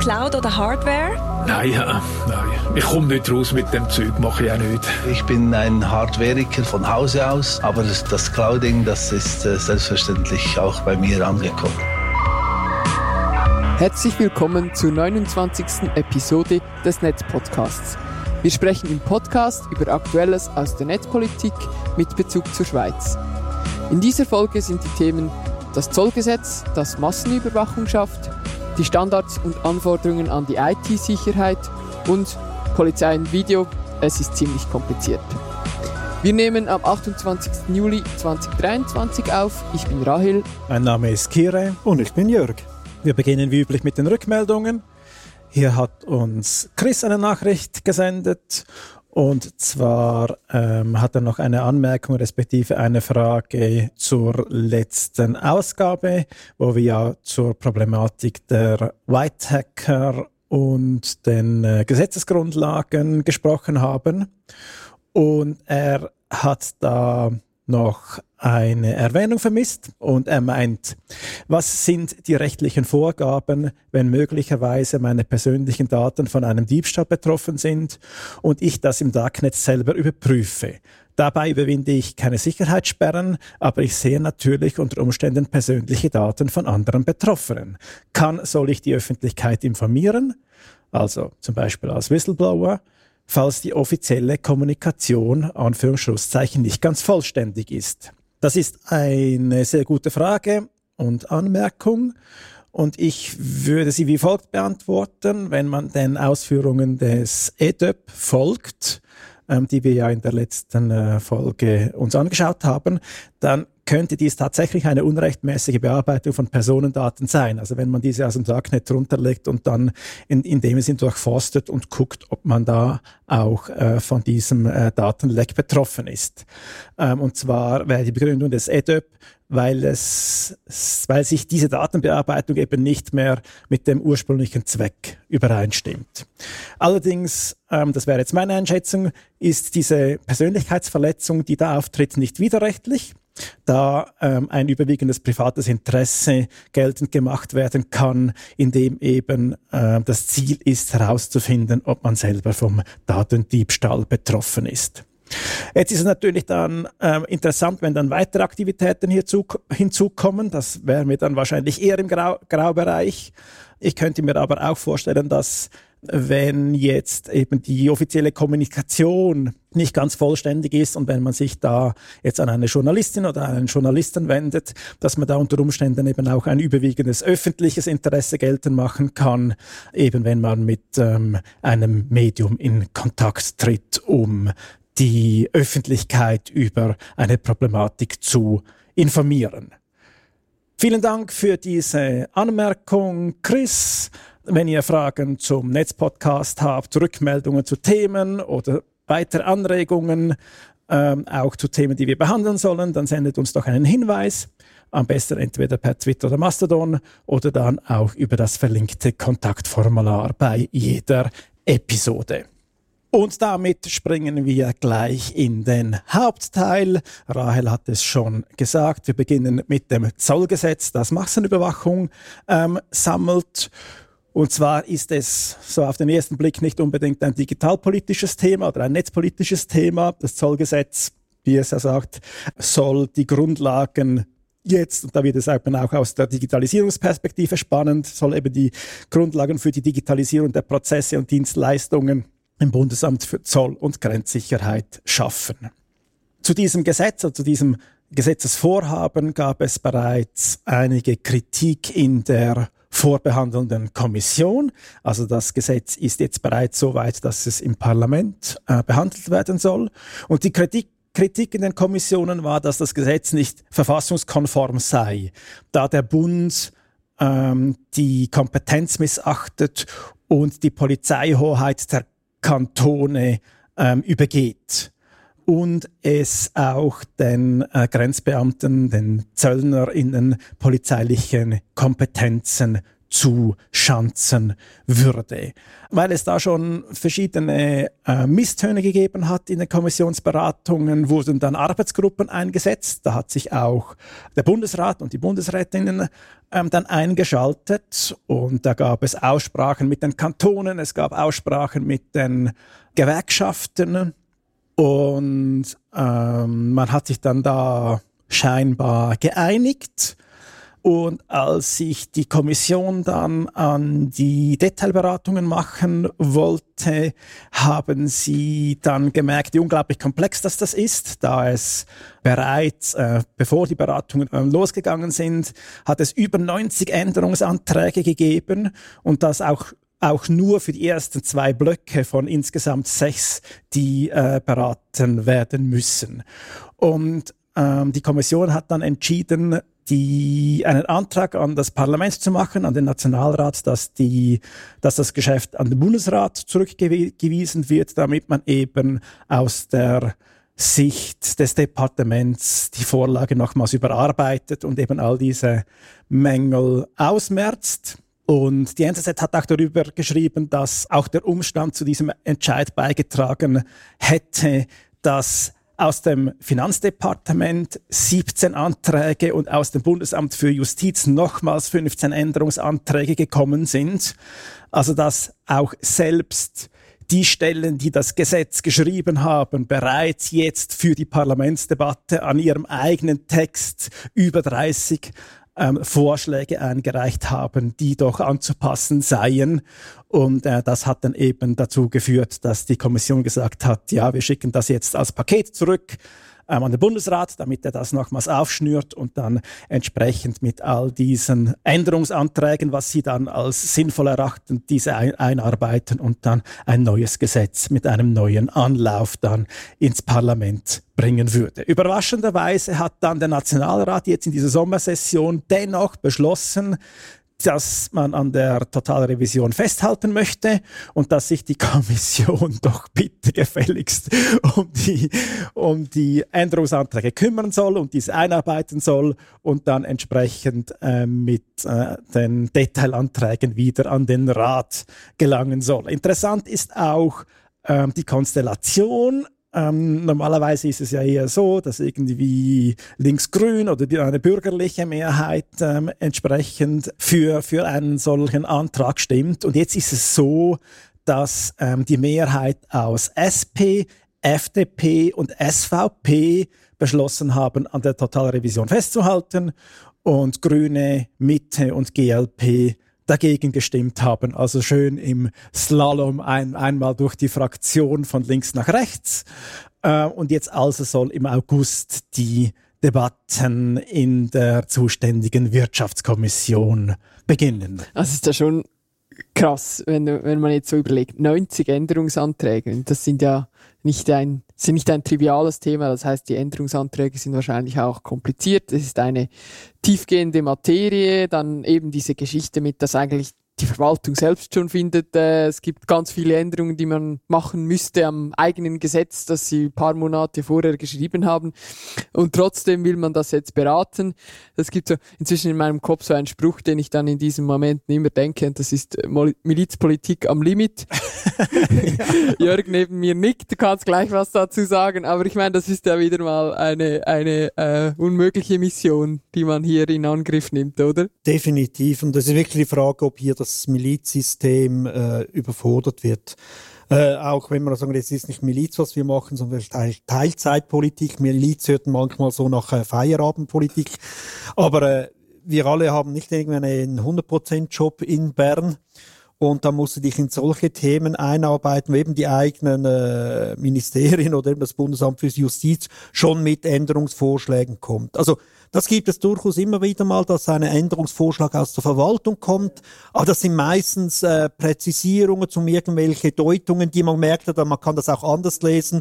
Cloud oder Hardware? Nein, äh, nein. Ich komme nicht raus mit dem Zeug, mache ich auch nicht. Ich bin ein Hardwareiker von Hause aus, aber das, das Clouding, das ist äh, selbstverständlich auch bei mir angekommen. Herzlich willkommen zur 29. Episode des Netzpodcasts. Wir sprechen im Podcast über Aktuelles aus der Netzpolitik mit Bezug zur Schweiz. In dieser Folge sind die Themen das Zollgesetz, das Massenüberwachung schafft, die Standards und Anforderungen an die IT-Sicherheit und Polizei und Video. Es ist ziemlich kompliziert. Wir nehmen am 28. Juli 2023 auf. Ich bin Rahel. Mein Name ist Kire. Und ich bin Jörg. Wir beginnen wie üblich mit den Rückmeldungen. Hier hat uns Chris eine Nachricht gesendet und zwar ähm, hat er noch eine Anmerkung respektive eine Frage zur letzten Ausgabe, wo wir ja zur Problematik der White Hacker und den äh, Gesetzesgrundlagen gesprochen haben. Und er hat da noch eine Erwähnung vermisst und er meint, was sind die rechtlichen Vorgaben, wenn möglicherweise meine persönlichen Daten von einem Diebstahl betroffen sind und ich das im Darknet selber überprüfe. Dabei überwinde ich keine Sicherheitssperren, aber ich sehe natürlich unter Umständen persönliche Daten von anderen Betroffenen. Kann, soll ich die Öffentlichkeit informieren? Also zum Beispiel als Whistleblower falls die offizielle Kommunikation Anführungsschlusszeichen nicht ganz vollständig ist. Das ist eine sehr gute Frage und Anmerkung. Und ich würde sie wie folgt beantworten, wenn man den Ausführungen des EDÖP folgt, ähm, die wir ja in der letzten äh, Folge uns angeschaut haben, dann könnte dies tatsächlich eine unrechtmäßige Bearbeitung von Personendaten sein. Also wenn man diese aus dem Darknet runterlegt und dann in, in dem Sinn durchforstet und guckt, ob man da auch äh, von diesem äh, Datenleck betroffen ist. Ähm, und zwar wäre die Begründung des EDÖP, weil es, weil sich diese Datenbearbeitung eben nicht mehr mit dem ursprünglichen Zweck übereinstimmt. Allerdings, ähm, das wäre jetzt meine Einschätzung, ist diese Persönlichkeitsverletzung, die da auftritt, nicht widerrechtlich da ähm, ein überwiegendes privates Interesse geltend gemacht werden kann, indem eben äh, das Ziel ist herauszufinden, ob man selber vom Datendiebstahl betroffen ist. Jetzt ist es natürlich dann äh, interessant, wenn dann weitere Aktivitäten hierzu, hinzukommen. Das wäre mir dann wahrscheinlich eher im Grau, Graubereich. Ich könnte mir aber auch vorstellen, dass wenn jetzt eben die offizielle Kommunikation nicht ganz vollständig ist und wenn man sich da jetzt an eine Journalistin oder einen Journalisten wendet, dass man da unter Umständen eben auch ein überwiegendes öffentliches Interesse geltend machen kann, eben wenn man mit ähm, einem Medium in Kontakt tritt, um die Öffentlichkeit über eine Problematik zu informieren. Vielen Dank für diese Anmerkung, Chris. Wenn ihr Fragen zum Netzpodcast habt, Rückmeldungen zu Themen oder weitere Anregungen, ähm, auch zu Themen, die wir behandeln sollen, dann sendet uns doch einen Hinweis. Am besten entweder per Twitter oder Mastodon oder dann auch über das verlinkte Kontaktformular bei jeder Episode. Und damit springen wir gleich in den Hauptteil. Rahel hat es schon gesagt. Wir beginnen mit dem Zollgesetz, das Massenüberwachung ähm, sammelt. Und zwar ist es so auf den ersten Blick nicht unbedingt ein digitalpolitisches Thema oder ein netzpolitisches Thema. Das Zollgesetz, wie es ja sagt, soll die Grundlagen jetzt, und da wird es eben auch aus der Digitalisierungsperspektive spannend, soll eben die Grundlagen für die Digitalisierung der Prozesse und Dienstleistungen im Bundesamt für Zoll- und Grenzsicherheit schaffen. Zu diesem Gesetz, also zu diesem Gesetzesvorhaben gab es bereits einige Kritik in der vorbehandelnden Kommission. Also das Gesetz ist jetzt bereits so weit, dass es im Parlament äh, behandelt werden soll. Und die Kritik Kritik in den Kommissionen war, dass das Gesetz nicht verfassungskonform sei, da der Bund ähm, die Kompetenz missachtet und die Polizeihoheit der Kantone ähm, übergeht und es auch den äh, Grenzbeamten, den ZöllnerInnen polizeilichen Kompetenzen zuschanzen würde. Weil es da schon verschiedene äh, Misstöne gegeben hat in den Kommissionsberatungen, wurden dann Arbeitsgruppen eingesetzt. Da hat sich auch der Bundesrat und die Bundesrätinnen ähm, dann eingeschaltet und da gab es Aussprachen mit den Kantonen, es gab Aussprachen mit den Gewerkschaften und ähm, man hat sich dann da scheinbar geeinigt. Und als sich die Kommission dann an die Detailberatungen machen wollte, haben sie dann gemerkt, wie unglaublich komplex das, das ist, da es bereits, äh, bevor die Beratungen äh, losgegangen sind, hat es über 90 Änderungsanträge gegeben und das auch auch nur für die ersten zwei Blöcke von insgesamt sechs, die äh, beraten werden müssen. Und ähm, die Kommission hat dann entschieden, die, einen Antrag an das Parlament zu machen, an den Nationalrat, dass, die, dass das Geschäft an den Bundesrat zurückgewiesen wird, damit man eben aus der Sicht des Departements die Vorlage nochmals überarbeitet und eben all diese Mängel ausmerzt. Und die NZZ hat auch darüber geschrieben, dass auch der Umstand zu diesem Entscheid beigetragen hätte, dass aus dem Finanzdepartement 17 Anträge und aus dem Bundesamt für Justiz nochmals 15 Änderungsanträge gekommen sind. Also dass auch selbst die Stellen, die das Gesetz geschrieben haben, bereits jetzt für die Parlamentsdebatte an ihrem eigenen Text über 30 ähm, Vorschläge eingereicht haben, die doch anzupassen seien. Und äh, das hat dann eben dazu geführt, dass die Kommission gesagt hat, ja, wir schicken das jetzt als Paket zurück ähm, an den Bundesrat, damit er das nochmals aufschnürt und dann entsprechend mit all diesen Änderungsanträgen, was sie dann als sinnvoll erachten, diese ein einarbeiten und dann ein neues Gesetz mit einem neuen Anlauf dann ins Parlament bringen würde. Überraschenderweise hat dann der Nationalrat jetzt in dieser Sommersession dennoch beschlossen, dass man an der Totalrevision festhalten möchte und dass sich die Kommission doch bitte gefälligst um die, um die Änderungsanträge kümmern soll und diese einarbeiten soll und dann entsprechend äh, mit äh, den Detailanträgen wieder an den Rat gelangen soll. Interessant ist auch äh, die Konstellation ähm, normalerweise ist es ja eher so, dass irgendwie links-grün oder eine bürgerliche Mehrheit ähm, entsprechend für, für einen solchen Antrag stimmt. Und jetzt ist es so, dass ähm, die Mehrheit aus SP, FDP und SVP beschlossen haben, an der Totalrevision festzuhalten und Grüne, Mitte und GLP dagegen gestimmt haben. Also schön im Slalom ein, einmal durch die Fraktion von links nach rechts. Äh, und jetzt also soll im August die Debatten in der zuständigen Wirtschaftskommission beginnen. Also ist ja schon krass, wenn, wenn man jetzt so überlegt. 90 Änderungsanträge, das sind ja nicht ein, sind nicht ein triviales Thema. Das heißt, die Änderungsanträge sind wahrscheinlich auch kompliziert. Es ist eine tiefgehende Materie. Dann eben diese Geschichte mit, dass eigentlich die Verwaltung selbst schon findet, äh, es gibt ganz viele Änderungen, die man machen müsste am eigenen Gesetz, das sie ein paar Monate vorher geschrieben haben. Und trotzdem will man das jetzt beraten. Es gibt so inzwischen in meinem Kopf so einen Spruch, den ich dann in diesen Momenten immer denke, und das ist äh, Milizpolitik am Limit. Jörg neben mir nickt, du kannst gleich was dazu sagen, aber ich meine, das ist ja wieder mal eine, eine äh, unmögliche Mission, die man hier in Angriff nimmt, oder? Definitiv. Und das ist wirklich die Frage, ob hier das das Milizsystem äh, überfordert wird. Äh, auch wenn man sagen, es ist nicht Miliz, was wir machen, sondern Teilzeitpolitik. Miliz hört manchmal so nach äh, Feierabendpolitik. Aber äh, wir alle haben nicht irgendwie einen 100%-Job in Bern. Und da musst du dich in solche Themen einarbeiten, wo eben die eigenen äh, Ministerien oder eben das Bundesamt für Justiz schon mit Änderungsvorschlägen kommt. Also das gibt es durchaus immer wieder mal, dass ein Änderungsvorschlag aus der Verwaltung kommt. Aber das sind meistens äh, Präzisierungen zum irgendwelche Deutungen, die man merkt, oder man kann das auch anders lesen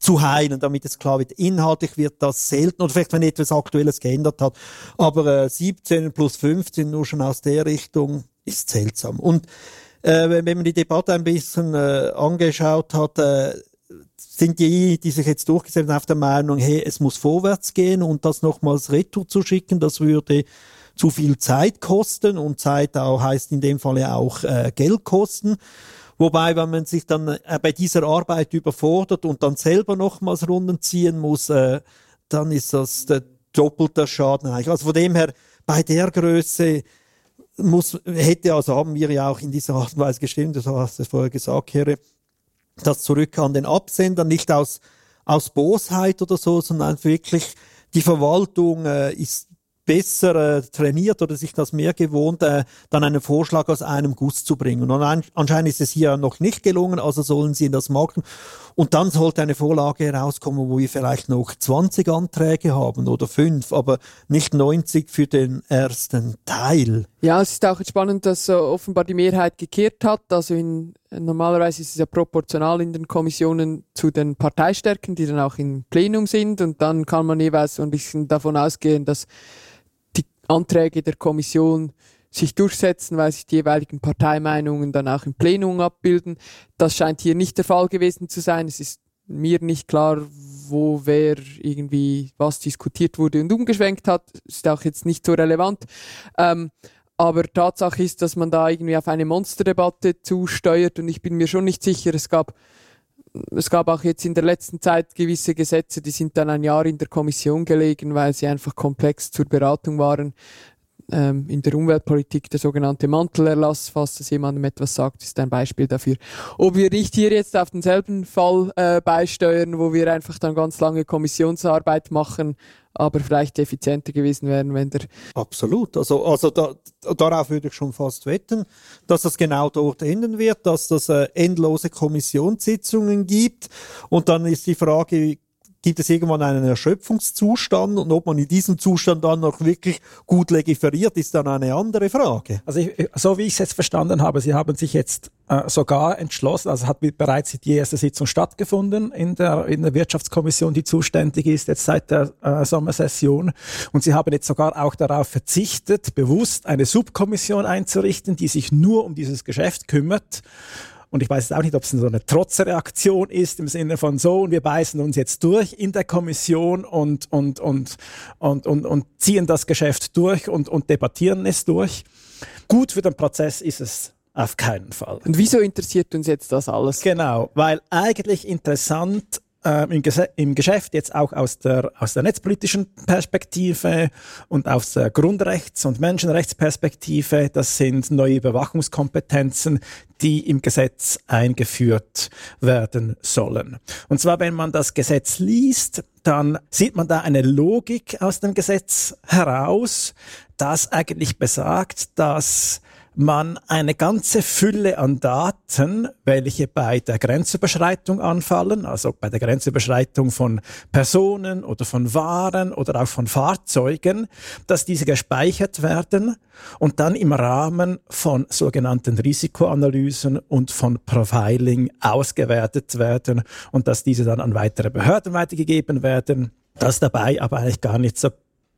zu heilen, damit es klar wird. Inhaltlich wird das selten, oder vielleicht wenn etwas Aktuelles geändert hat. Aber äh, 17 plus 15 nur schon aus der Richtung ist seltsam. Und äh, wenn man die Debatte ein bisschen äh, angeschaut hat, äh, sind die, die sich jetzt durchgesetzt haben, auf der Meinung, hey, es muss vorwärts gehen und das nochmals retour zu schicken, das würde zu viel Zeit kosten und Zeit auch heißt in dem Fall auch äh, Geld kosten. Wobei, wenn man sich dann äh, bei dieser Arbeit überfordert und dann selber nochmals Runden ziehen muss, äh, dann ist das der doppelte Schaden eigentlich. Also von dem her, bei der Größe muss, hätte, also haben wir ja auch in dieser Art und Weise gestimmt, das hast du vorher gesagt, Herr, das zurück an den Absender, nicht aus, aus Bosheit oder so, sondern wirklich die Verwaltung äh, ist besser äh, trainiert oder sich das mehr gewohnt, äh, dann einen Vorschlag aus einem Guss zu bringen. Und an, anscheinend ist es hier noch nicht gelungen, also sollen sie das machen. Und dann sollte eine Vorlage herauskommen, wo wir vielleicht noch 20 Anträge haben oder fünf, aber nicht 90 für den ersten Teil. Ja, es ist auch spannend, dass äh, offenbar die Mehrheit gekehrt hat. Also in, normalerweise ist es ja proportional in den Kommissionen zu den Parteistärken, die dann auch im Plenum sind. Und dann kann man jeweils so ein bisschen davon ausgehen, dass Anträge der Kommission sich durchsetzen, weil sich die jeweiligen Parteimeinungen dann auch im Plenum abbilden. Das scheint hier nicht der Fall gewesen zu sein. Es ist mir nicht klar, wo wer irgendwie was diskutiert wurde und umgeschwenkt hat. Ist auch jetzt nicht so relevant. Ähm, aber Tatsache ist, dass man da irgendwie auf eine Monsterdebatte zusteuert und ich bin mir schon nicht sicher, es gab es gab auch jetzt in der letzten Zeit gewisse Gesetze, die sind dann ein Jahr in der Kommission gelegen, weil sie einfach komplex zur Beratung waren. Ähm, in der Umweltpolitik der sogenannte Mantelerlass, falls das jemandem etwas sagt, ist ein Beispiel dafür. Ob wir nicht hier jetzt auf denselben Fall äh, beisteuern, wo wir einfach dann ganz lange Kommissionsarbeit machen, aber vielleicht effizienter gewesen wären, wenn der. Absolut. Also, also da, darauf würde ich schon fast wetten, dass das genau dort enden wird, dass das äh, endlose Kommissionssitzungen gibt. Und dann ist die Frage, gibt es irgendwann einen Erschöpfungszustand und ob man in diesem Zustand dann noch wirklich gut legiferiert, ist dann eine andere Frage. Also ich, so wie ich es jetzt verstanden habe, Sie haben sich jetzt äh, sogar entschlossen, also hat bereits die erste Sitzung stattgefunden in der, in der Wirtschaftskommission, die zuständig ist jetzt seit der äh, Sommersession und Sie haben jetzt sogar auch darauf verzichtet, bewusst eine Subkommission einzurichten, die sich nur um dieses Geschäft kümmert und ich weiß jetzt auch nicht, ob es so eine Trotzreaktion ist im Sinne von so und wir beißen uns jetzt durch in der Kommission und, und, und, und, und, und ziehen das Geschäft durch und, und debattieren es durch. Gut für den Prozess ist es auf keinen Fall. Und wieso interessiert uns jetzt das alles? Genau, weil eigentlich interessant im, im, Geschäft jetzt auch aus der, aus der netzpolitischen Perspektive und aus der Grundrechts- und Menschenrechtsperspektive. Das sind neue Überwachungskompetenzen, die im Gesetz eingeführt werden sollen. Und zwar, wenn man das Gesetz liest, dann sieht man da eine Logik aus dem Gesetz heraus, das eigentlich besagt, dass man eine ganze Fülle an Daten, welche bei der Grenzüberschreitung anfallen, also bei der Grenzüberschreitung von Personen oder von Waren oder auch von Fahrzeugen, dass diese gespeichert werden und dann im Rahmen von sogenannten Risikoanalysen und von Profiling ausgewertet werden und dass diese dann an weitere Behörden weitergegeben werden dass dabei aber eigentlich gar nicht so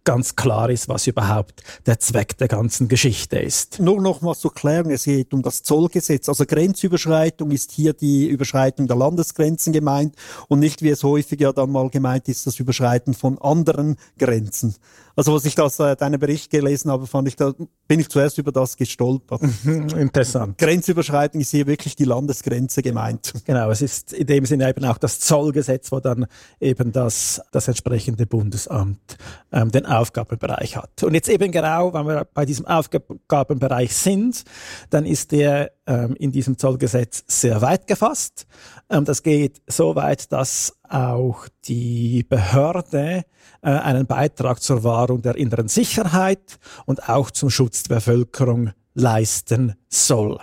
ganz klar ist, was überhaupt der Zweck der ganzen Geschichte ist. Nur noch mal zur Klärung, es geht um das Zollgesetz. Also Grenzüberschreitung ist hier die Überschreitung der Landesgrenzen gemeint und nicht, wie es häufig ja dann mal gemeint ist, das Überschreiten von anderen Grenzen. Also was ich das äh, deinen Bericht gelesen habe, fand ich da bin ich zuerst über das gestolpert. Interessant. Grenzüberschreitung ist hier wirklich die Landesgrenze gemeint. Genau, es ist in dem Sinne eben auch das Zollgesetz, wo dann eben das das entsprechende Bundesamt ähm, den Aufgabenbereich hat. Und jetzt eben genau, wenn wir bei diesem Aufgabenbereich sind, dann ist der ähm, in diesem Zollgesetz sehr weit gefasst. Ähm, das geht so weit, dass auch die Behörde äh, einen Beitrag zur Wahrung der inneren Sicherheit und auch zum Schutz der Bevölkerung leisten soll.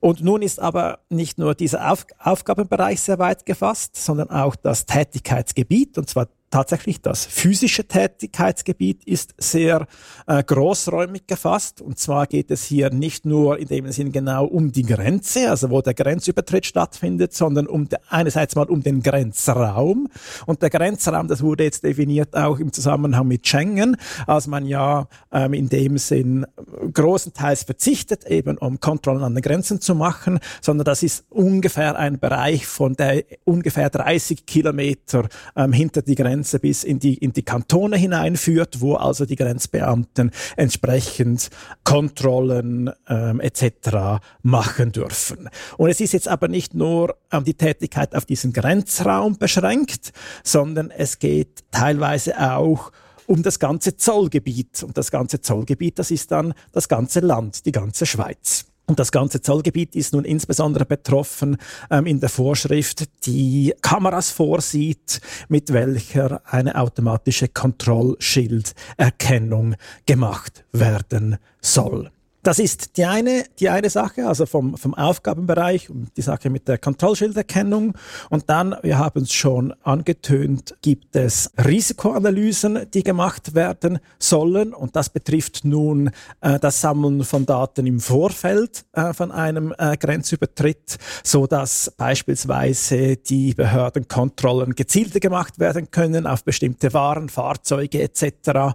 Und nun ist aber nicht nur dieser Auf Aufgabenbereich sehr weit gefasst, sondern auch das Tätigkeitsgebiet, und zwar tatsächlich das physische Tätigkeitsgebiet ist sehr äh, großräumig gefasst. Und zwar geht es hier nicht nur in dem Sinn genau um die Grenze, also wo der Grenzübertritt stattfindet, sondern um de, einerseits mal um den Grenzraum. Und der Grenzraum, das wurde jetzt definiert auch im Zusammenhang mit Schengen, als man ja ähm, in dem Sinn großenteils verzichtet, eben um Kontrollen an den Grenzen zu machen, sondern das ist ungefähr ein Bereich von der ungefähr 30 Kilometer ähm, hinter die Grenze Grenze bis in die, in die Kantone hineinführt, wo also die Grenzbeamten entsprechend Kontrollen ähm, etc. machen dürfen. Und es ist jetzt aber nicht nur ähm, die Tätigkeit auf diesen Grenzraum beschränkt, sondern es geht teilweise auch um das ganze Zollgebiet. Und das ganze Zollgebiet, das ist dann das ganze Land, die ganze Schweiz. Und das ganze Zollgebiet ist nun insbesondere betroffen ähm, in der Vorschrift, die Kameras vorsieht, mit welcher eine automatische Kontrollschilderkennung gemacht werden soll. Das ist die eine, die eine Sache, also vom, vom Aufgabenbereich, die Sache mit der Kontrollschilderkennung. Und dann, wir haben es schon angetönt, gibt es Risikoanalysen, die gemacht werden sollen. Und das betrifft nun äh, das Sammeln von Daten im Vorfeld äh, von einem äh, Grenzübertritt, so dass beispielsweise die Behördenkontrollen gezielter gemacht werden können auf bestimmte Waren, Fahrzeuge etc.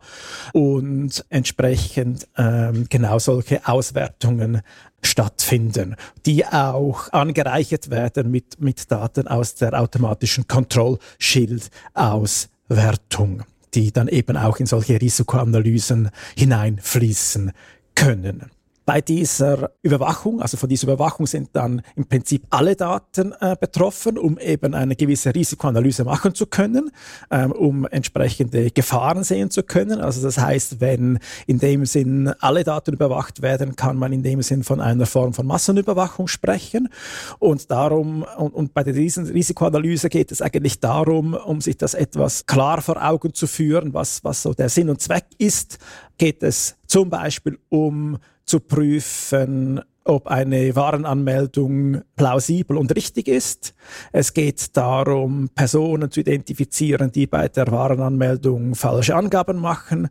Und entsprechend ähm, genau solche Auswertungen stattfinden, die auch angereichert werden mit, mit Daten aus der automatischen Kontrollschildauswertung, die dann eben auch in solche Risikoanalysen hineinfließen können. Bei dieser Überwachung, also von dieser Überwachung sind dann im Prinzip alle Daten äh, betroffen, um eben eine gewisse Risikoanalyse machen zu können, ähm, um entsprechende Gefahren sehen zu können. Also das heißt, wenn in dem Sinn alle Daten überwacht werden, kann man in dem Sinn von einer Form von Massenüberwachung sprechen. Und darum, und, und bei der Risikoanalyse geht es eigentlich darum, um sich das etwas klar vor Augen zu führen, was, was so der Sinn und Zweck ist, geht es zum Beispiel um zu prüfen, ob eine Warenanmeldung plausibel und richtig ist. Es geht darum, Personen zu identifizieren, die bei der Warenanmeldung falsche Angaben machen.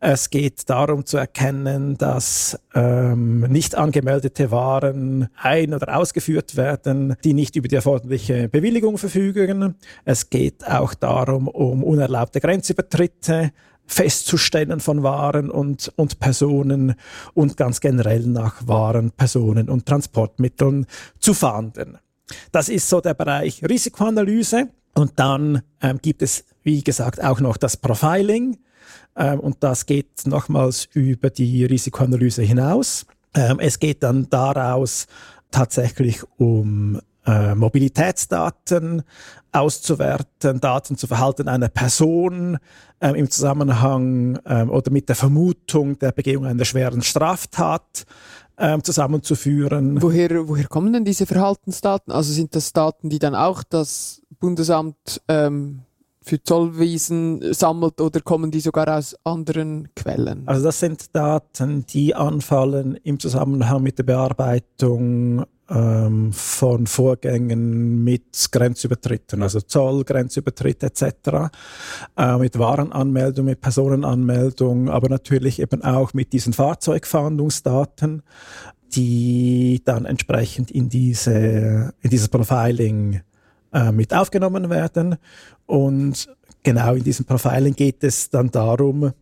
Es geht darum zu erkennen, dass ähm, nicht angemeldete Waren ein- oder ausgeführt werden, die nicht über die erforderliche Bewilligung verfügen. Es geht auch darum, um unerlaubte Grenzübertritte festzustellen von Waren und, und Personen und ganz generell nach Waren, Personen und Transportmitteln zu fahnden. Das ist so der Bereich Risikoanalyse. Und dann ähm, gibt es, wie gesagt, auch noch das Profiling. Ähm, und das geht nochmals über die Risikoanalyse hinaus. Ähm, es geht dann daraus tatsächlich um äh, Mobilitätsdaten auszuwerten, Daten zu Verhalten einer Person ähm, im Zusammenhang ähm, oder mit der Vermutung der Begehung einer schweren Straftat ähm, zusammenzuführen. Woher, woher kommen denn diese Verhaltensdaten? Also sind das Daten, die dann auch das Bundesamt ähm, für Zollwesen sammelt oder kommen die sogar aus anderen Quellen? Also das sind Daten, die anfallen im Zusammenhang mit der Bearbeitung ähm, von Vorgängen mit Grenzübertritten, also Zoll, Grenzübertritt etc., äh, mit Warenanmeldung, mit Personenanmeldung, aber natürlich eben auch mit diesen Fahrzeugfahndungsdaten, die dann entsprechend in diese in dieses Profiling äh, mit aufgenommen werden. Und genau in diesem Profiling geht es dann darum,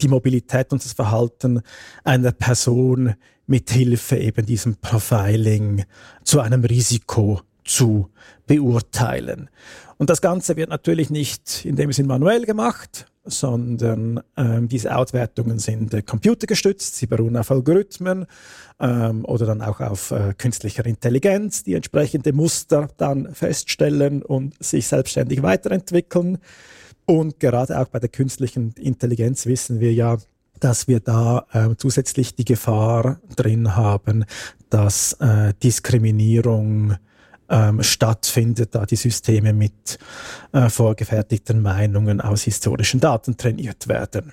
die Mobilität und das Verhalten einer Person mit Hilfe eben diesem Profiling zu einem Risiko zu beurteilen. Und das Ganze wird natürlich nicht in dem Sinn manuell gemacht, sondern ähm, diese Auswertungen sind äh, computergestützt, sie beruhen auf Algorithmen ähm, oder dann auch auf äh, künstlicher Intelligenz, die entsprechende Muster dann feststellen und sich selbstständig weiterentwickeln. Und gerade auch bei der künstlichen Intelligenz wissen wir ja, dass wir da äh, zusätzlich die Gefahr drin haben, dass äh, Diskriminierung ähm, stattfindet, da die Systeme mit äh, vorgefertigten Meinungen aus historischen Daten trainiert werden.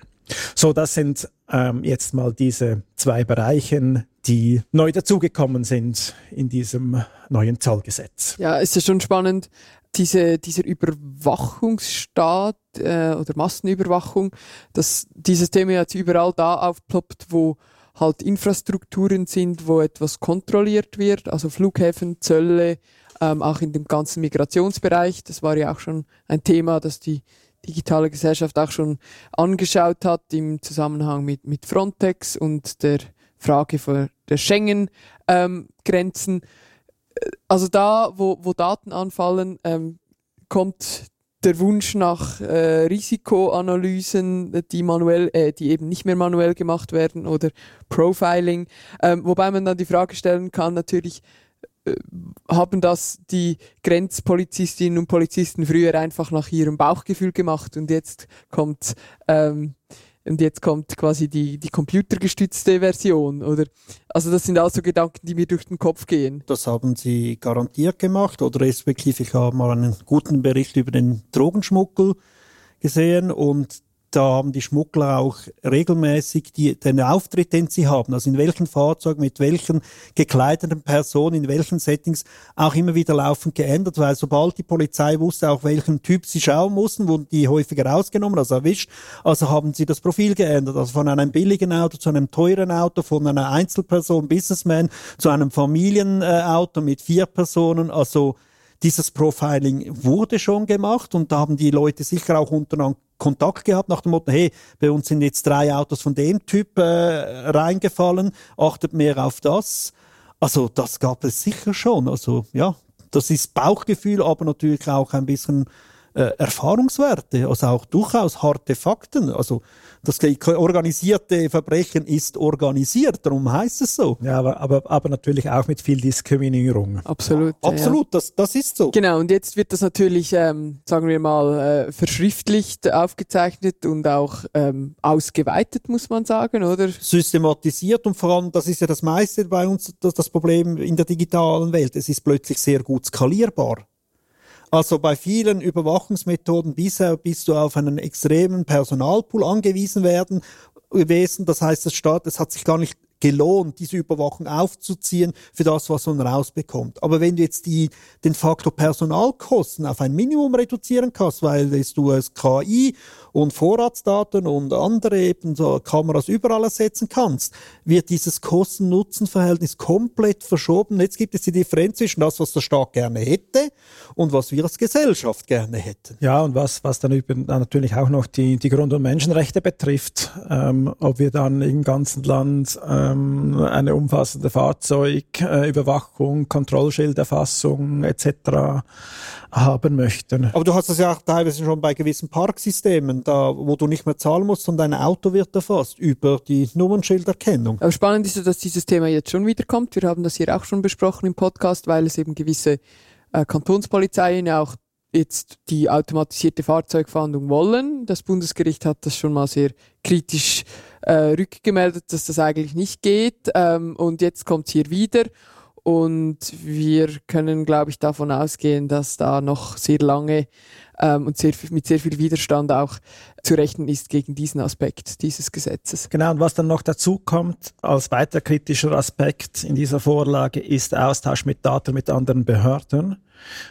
So, das sind ähm, jetzt mal diese zwei Bereiche, die neu dazugekommen sind in diesem neuen Zollgesetz. Ja, ist ja schon spannend diese, dieser Überwachungsstaat äh, oder Massenüberwachung, dass dieses Thema jetzt überall da aufploppt, wo halt Infrastrukturen sind, wo etwas kontrolliert wird, also Flughäfen, Zölle, ähm, auch in dem ganzen Migrationsbereich. Das war ja auch schon ein Thema, das die digitale Gesellschaft auch schon angeschaut hat im Zusammenhang mit, mit Frontex und der Frage der Schengen-Grenzen. Ähm, also da, wo, wo Daten anfallen, ähm, kommt der Wunsch nach äh, Risikoanalysen, die manuell, äh, die eben nicht mehr manuell gemacht werden oder Profiling, ähm, wobei man dann die Frage stellen kann, natürlich, äh, haben das die Grenzpolizistinnen und Polizisten früher einfach nach ihrem Bauchgefühl gemacht und jetzt kommt ähm, und jetzt kommt quasi die, die computergestützte Version, oder? Also das sind also Gedanken, die mir durch den Kopf gehen. Das haben Sie garantiert gemacht, oder respektive ich habe mal einen guten Bericht über den Drogenschmuggel gesehen und da haben die Schmuggler auch regelmäßig die, den Auftritt, den sie haben, also in welchen Fahrzeugen, mit welchen gekleideten Personen, in welchen Settings, auch immer wieder laufend geändert, weil sobald die Polizei wusste, auch welchen Typ sie schauen mussten, wurden die häufiger rausgenommen, also erwischt, also haben sie das Profil geändert, also von einem billigen Auto zu einem teuren Auto, von einer Einzelperson, Businessman zu einem Familienauto mit vier Personen, also dieses Profiling wurde schon gemacht und da haben die Leute sicher auch untereinander Kontakt gehabt nach dem Motto, hey, bei uns sind jetzt drei Autos von dem Typ äh, reingefallen, achtet mehr auf das. Also das gab es sicher schon. Also ja, das ist Bauchgefühl, aber natürlich auch ein bisschen äh, Erfahrungswerte, also auch durchaus harte Fakten. Also das organisierte Verbrechen ist organisiert, darum heißt es so. Ja, aber, aber, aber natürlich auch mit viel Diskriminierung. Absolut. Ja, absolut, ja. Das, das ist so. Genau, und jetzt wird das natürlich, ähm, sagen wir mal, äh, verschriftlicht, aufgezeichnet und auch ähm, ausgeweitet, muss man sagen, oder? Systematisiert und vor allem, das ist ja das meiste bei uns, das, das Problem in der digitalen Welt, es ist plötzlich sehr gut skalierbar. Also bei vielen Überwachungsmethoden bisher bist du auf einen extremen Personalpool angewiesen werden gewesen. Das heißt, das Staat, es hat sich gar nicht gelohnt, diese Überwachung aufzuziehen für das, was man rausbekommt. Aber wenn du jetzt die, den Faktor Personalkosten auf ein Minimum reduzieren kannst, weil du es KI und Vorratsdaten und andere eben so Kameras überall ersetzen kannst, wird dieses Kosten-Nutzen-Verhältnis komplett verschoben. Jetzt gibt es die Differenz zwischen das, was der Staat gerne hätte und was wir als Gesellschaft gerne hätten. Ja, und was, was dann natürlich auch noch die, die Grund- und Menschenrechte betrifft, ähm, ob wir dann im ganzen Land ähm, eine umfassende Fahrzeugüberwachung, Kontrollschilderfassung etc. haben möchten. Aber du hast das ja auch teilweise schon bei gewissen Parksystemen, da wo du nicht mehr zahlen musst, sondern dein Auto wird erfasst über die Nummernschilderkennung. Aber spannend ist ja, dass dieses Thema jetzt schon wiederkommt. Wir haben das hier auch schon besprochen im Podcast, weil es eben gewisse äh, Kantonspolizeien auch jetzt die automatisierte Fahrzeugfahndung wollen. Das Bundesgericht hat das schon mal sehr kritisch äh, rückgemeldet, dass das eigentlich nicht geht. Ähm, und jetzt kommt hier wieder. Und wir können, glaube ich, davon ausgehen, dass da noch sehr lange ähm, und sehr, mit sehr viel Widerstand auch zu rechnen ist gegen diesen Aspekt dieses Gesetzes. Genau, und was dann noch dazu kommt als weiter kritischer Aspekt in dieser Vorlage ist Austausch mit Daten mit anderen Behörden.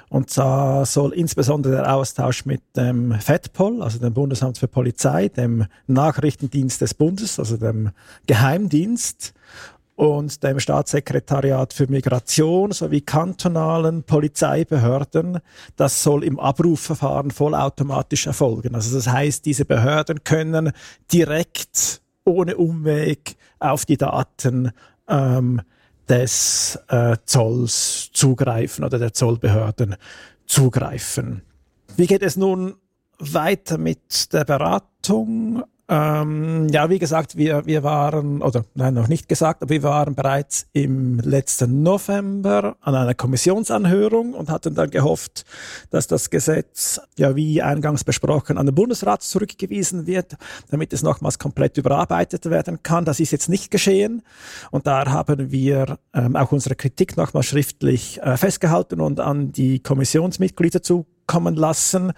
Und zwar soll insbesondere der Austausch mit dem FEDPOL, also dem Bundesamt für Polizei, dem Nachrichtendienst des Bundes, also dem Geheimdienst und dem Staatssekretariat für Migration sowie kantonalen Polizeibehörden. Das soll im Abrufverfahren vollautomatisch erfolgen. Also das heißt, diese Behörden können direkt ohne Umweg auf die Daten ähm, des äh, Zolls zugreifen oder der Zollbehörden zugreifen. Wie geht es nun weiter mit der Beratung? Ähm, ja, wie gesagt, wir, wir waren, oder nein, noch nicht gesagt, aber wir waren bereits im letzten November an einer Kommissionsanhörung und hatten dann gehofft, dass das Gesetz, ja, wie eingangs besprochen, an den Bundesrat zurückgewiesen wird, damit es nochmals komplett überarbeitet werden kann. Das ist jetzt nicht geschehen und da haben wir ähm, auch unsere Kritik nochmal schriftlich äh, festgehalten und an die Kommissionsmitglieder zu kommen lassen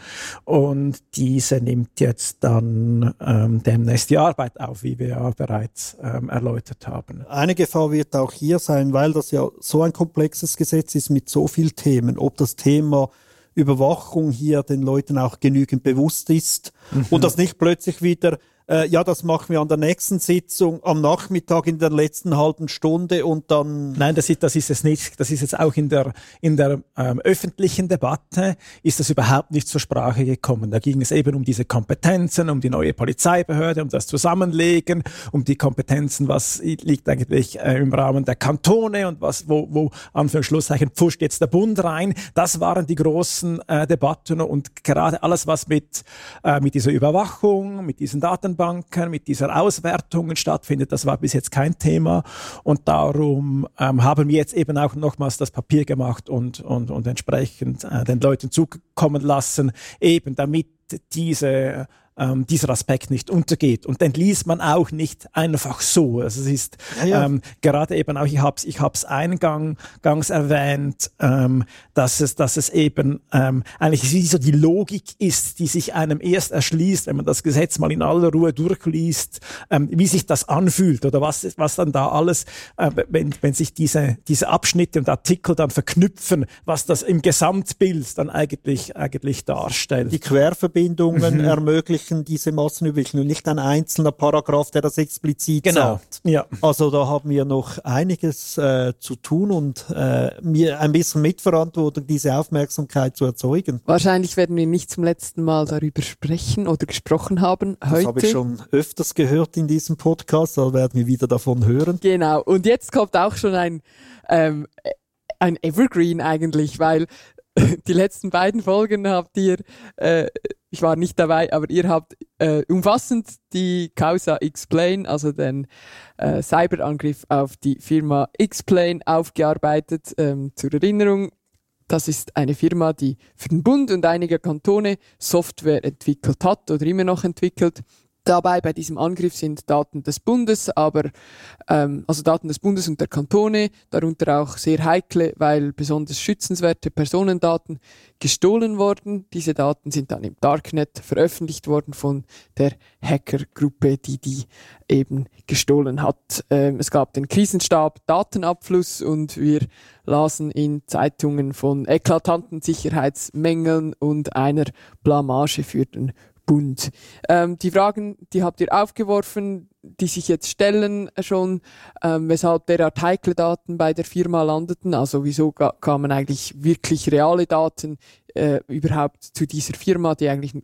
und diese nimmt jetzt dann ähm, demnächst die Arbeit auf, wie wir ja bereits ähm, erläutert haben. Eine Gefahr wird auch hier sein, weil das ja so ein komplexes Gesetz ist mit so vielen Themen, ob das Thema Überwachung hier den Leuten auch genügend bewusst ist mhm. und das nicht plötzlich wieder äh, ja, das machen wir an der nächsten Sitzung, am Nachmittag in der letzten halben Stunde und dann. Nein, das ist, das ist es nicht. Das ist jetzt auch in der, in der ähm, öffentlichen Debatte ist das überhaupt nicht zur Sprache gekommen. Da ging es eben um diese Kompetenzen, um die neue Polizeibehörde, um das Zusammenlegen, um die Kompetenzen, was liegt eigentlich äh, im Rahmen der Kantone und was, wo, wo Anführungsschlusszeichen pfuscht jetzt der Bund rein. Das waren die großen äh, Debatten und gerade alles, was mit, äh, mit dieser Überwachung, mit diesen Datenbanken, mit dieser Auswertungen stattfindet, das war bis jetzt kein Thema. Und darum ähm, haben wir jetzt eben auch nochmals das Papier gemacht und, und, und entsprechend äh, den Leuten zukommen lassen, eben damit diese ähm, dieser Aspekt nicht untergeht. Und den liest man auch nicht einfach so. Also es ist ja, ja. Ähm, gerade eben auch, ich habe es ich hab's eingangs erwähnt, ähm, dass, es, dass es eben ähm, eigentlich wie so die Logik ist, die sich einem erst erschließt, wenn man das Gesetz mal in aller Ruhe durchliest, ähm, wie sich das anfühlt oder was, was dann da alles, äh, wenn, wenn sich diese, diese Abschnitte und Artikel dann verknüpfen, was das im Gesamtbild dann eigentlich, eigentlich darstellt. Die Querverbindungen mhm. ermöglichen ermöglichen diese Massenüberwachung und nicht ein einzelner Paragraph, der das explizit genau. sagt. Ja. Also da haben wir noch einiges äh, zu tun und äh, mir ein bisschen Mitverantwortung, diese Aufmerksamkeit zu erzeugen. Wahrscheinlich werden wir nicht zum letzten Mal darüber sprechen oder gesprochen haben heute. Das habe ich schon öfters gehört in diesem Podcast, da werden wir wieder davon hören. Genau, und jetzt kommt auch schon ein ähm, ein Evergreen eigentlich, weil die letzten beiden Folgen habt ihr, äh, ich war nicht dabei, aber ihr habt äh, umfassend die Causa Explain, also den äh, Cyberangriff auf die Firma Explain aufgearbeitet. Ähm, zur Erinnerung, das ist eine Firma, die für den Bund und einige Kantone Software entwickelt hat oder immer noch entwickelt. Dabei bei diesem Angriff sind Daten des Bundes, aber ähm, also Daten des Bundes und der Kantone, darunter auch sehr heikle, weil besonders schützenswerte Personendaten gestohlen worden. Diese Daten sind dann im Darknet veröffentlicht worden von der Hackergruppe, die die eben gestohlen hat. Ähm, es gab den Krisenstab Datenabfluss und wir lasen in Zeitungen von eklatanten Sicherheitsmängeln und einer Blamage für den Bund. Ähm, die Fragen, die habt ihr aufgeworfen, die sich jetzt stellen schon, ähm, weshalb derart heikle Daten bei der Firma landeten. Also wieso kamen eigentlich wirklich reale Daten äh, überhaupt zu dieser Firma, die eigentlich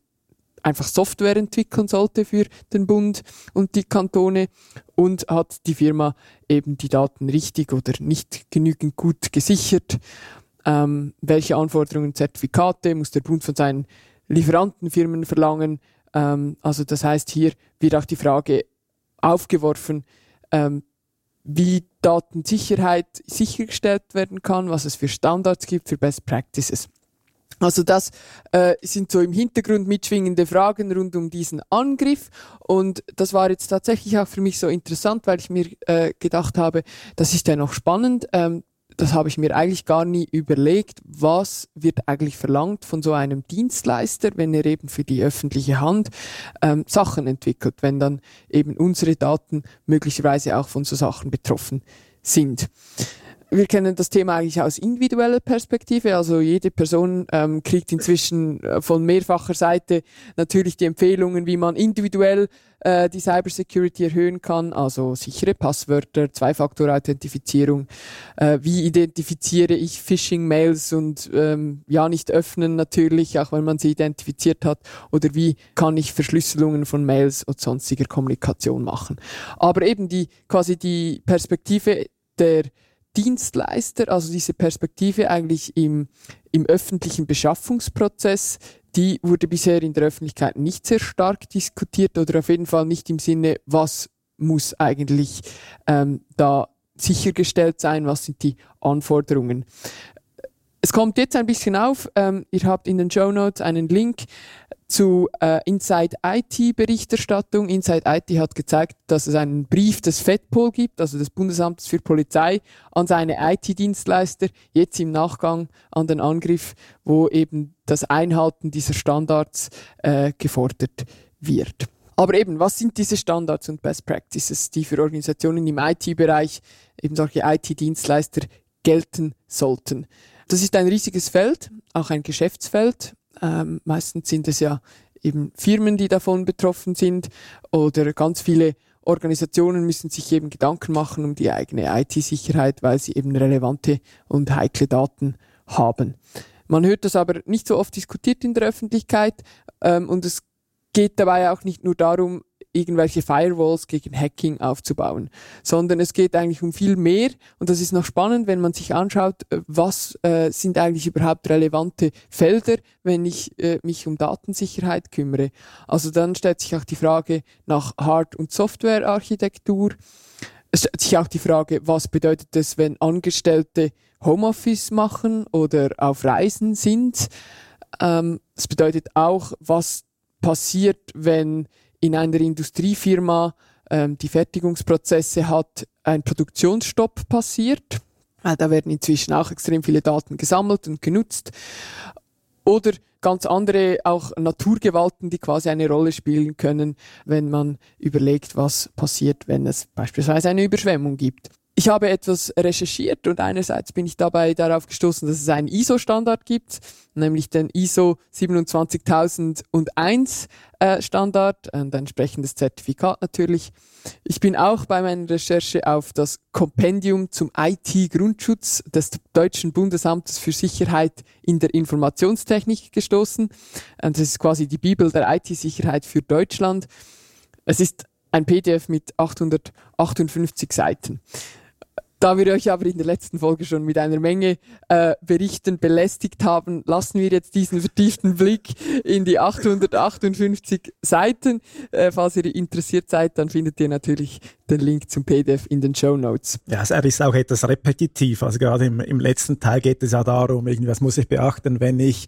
einfach Software entwickeln sollte für den Bund und die Kantone und hat die Firma eben die Daten richtig oder nicht genügend gut gesichert. Ähm, welche Anforderungen, Zertifikate muss der Bund von seinen Lieferantenfirmen verlangen. Ähm, also das heißt, hier wird auch die Frage aufgeworfen, ähm, wie Datensicherheit sichergestellt werden kann, was es für Standards gibt, für Best Practices. Also das äh, sind so im Hintergrund mitschwingende Fragen rund um diesen Angriff und das war jetzt tatsächlich auch für mich so interessant, weil ich mir äh, gedacht habe, das ist ja noch spannend. Ähm, das habe ich mir eigentlich gar nie überlegt, was wird eigentlich verlangt von so einem Dienstleister, wenn er eben für die öffentliche Hand ähm, Sachen entwickelt, wenn dann eben unsere Daten möglicherweise auch von so Sachen betroffen sind wir kennen das Thema eigentlich aus individueller Perspektive. Also jede Person ähm, kriegt inzwischen äh, von mehrfacher Seite natürlich die Empfehlungen, wie man individuell äh, die Cybersecurity erhöhen kann. Also sichere Passwörter, Zwei-Faktor-Authentifizierung. Äh, wie identifiziere ich Phishing-Mails und ähm, ja nicht öffnen natürlich, auch wenn man sie identifiziert hat. Oder wie kann ich Verschlüsselungen von Mails und sonstiger Kommunikation machen. Aber eben die quasi die Perspektive der Dienstleister, also diese Perspektive eigentlich im, im öffentlichen Beschaffungsprozess, die wurde bisher in der Öffentlichkeit nicht sehr stark diskutiert oder auf jeden Fall nicht im Sinne, was muss eigentlich ähm, da sichergestellt sein, was sind die Anforderungen. Es kommt jetzt ein bisschen auf, ähm, ihr habt in den Show Notes einen Link zu äh, Inside IT Berichterstattung. Inside IT hat gezeigt, dass es einen Brief des FEDPOL gibt, also des Bundesamtes für Polizei, an seine IT-Dienstleister, jetzt im Nachgang an den Angriff, wo eben das Einhalten dieser Standards äh, gefordert wird. Aber eben, was sind diese Standards und Best Practices, die für Organisationen im IT-Bereich, eben solche IT-Dienstleister gelten sollten? Das ist ein riesiges Feld, auch ein Geschäftsfeld. Ähm, meistens sind es ja eben Firmen, die davon betroffen sind oder ganz viele Organisationen müssen sich eben Gedanken machen um die eigene IT-Sicherheit, weil sie eben relevante und heikle Daten haben. Man hört das aber nicht so oft diskutiert in der Öffentlichkeit ähm, und es geht dabei auch nicht nur darum, irgendwelche Firewalls gegen Hacking aufzubauen, sondern es geht eigentlich um viel mehr und das ist noch spannend, wenn man sich anschaut, äh, was äh, sind eigentlich überhaupt relevante Felder, wenn ich äh, mich um Datensicherheit kümmere. Also dann stellt sich auch die Frage nach Hard- und Softwarearchitektur. Es stellt sich auch die Frage, was bedeutet es, wenn Angestellte Homeoffice machen oder auf Reisen sind. Ähm, es ähm, bedeutet auch, was passiert, wenn in einer Industriefirma ähm, die Fertigungsprozesse hat, ein Produktionsstopp passiert. Äh, da werden inzwischen auch extrem viele Daten gesammelt und genutzt. Oder ganz andere auch Naturgewalten, die quasi eine Rolle spielen können, wenn man überlegt, was passiert, wenn es beispielsweise eine Überschwemmung gibt. Ich habe etwas recherchiert und einerseits bin ich dabei darauf gestoßen, dass es einen ISO-Standard gibt, nämlich den ISO 27001 äh, Standard, ein entsprechendes Zertifikat natürlich. Ich bin auch bei meiner Recherche auf das Kompendium zum IT-Grundschutz des Deutschen Bundesamtes für Sicherheit in der Informationstechnik gestoßen. Und das ist quasi die Bibel der IT-Sicherheit für Deutschland. Es ist ein PDF mit 858 Seiten. Da wir euch aber in der letzten Folge schon mit einer Menge äh, Berichten belästigt haben, lassen wir jetzt diesen vertieften Blick in die 858 Seiten. Äh, falls ihr interessiert seid, dann findet ihr natürlich den Link zum PDF in den Show Notes. Ja, er ist auch etwas repetitiv. Also gerade im, im letzten Teil geht es ja darum, irgendwas muss ich beachten, wenn ich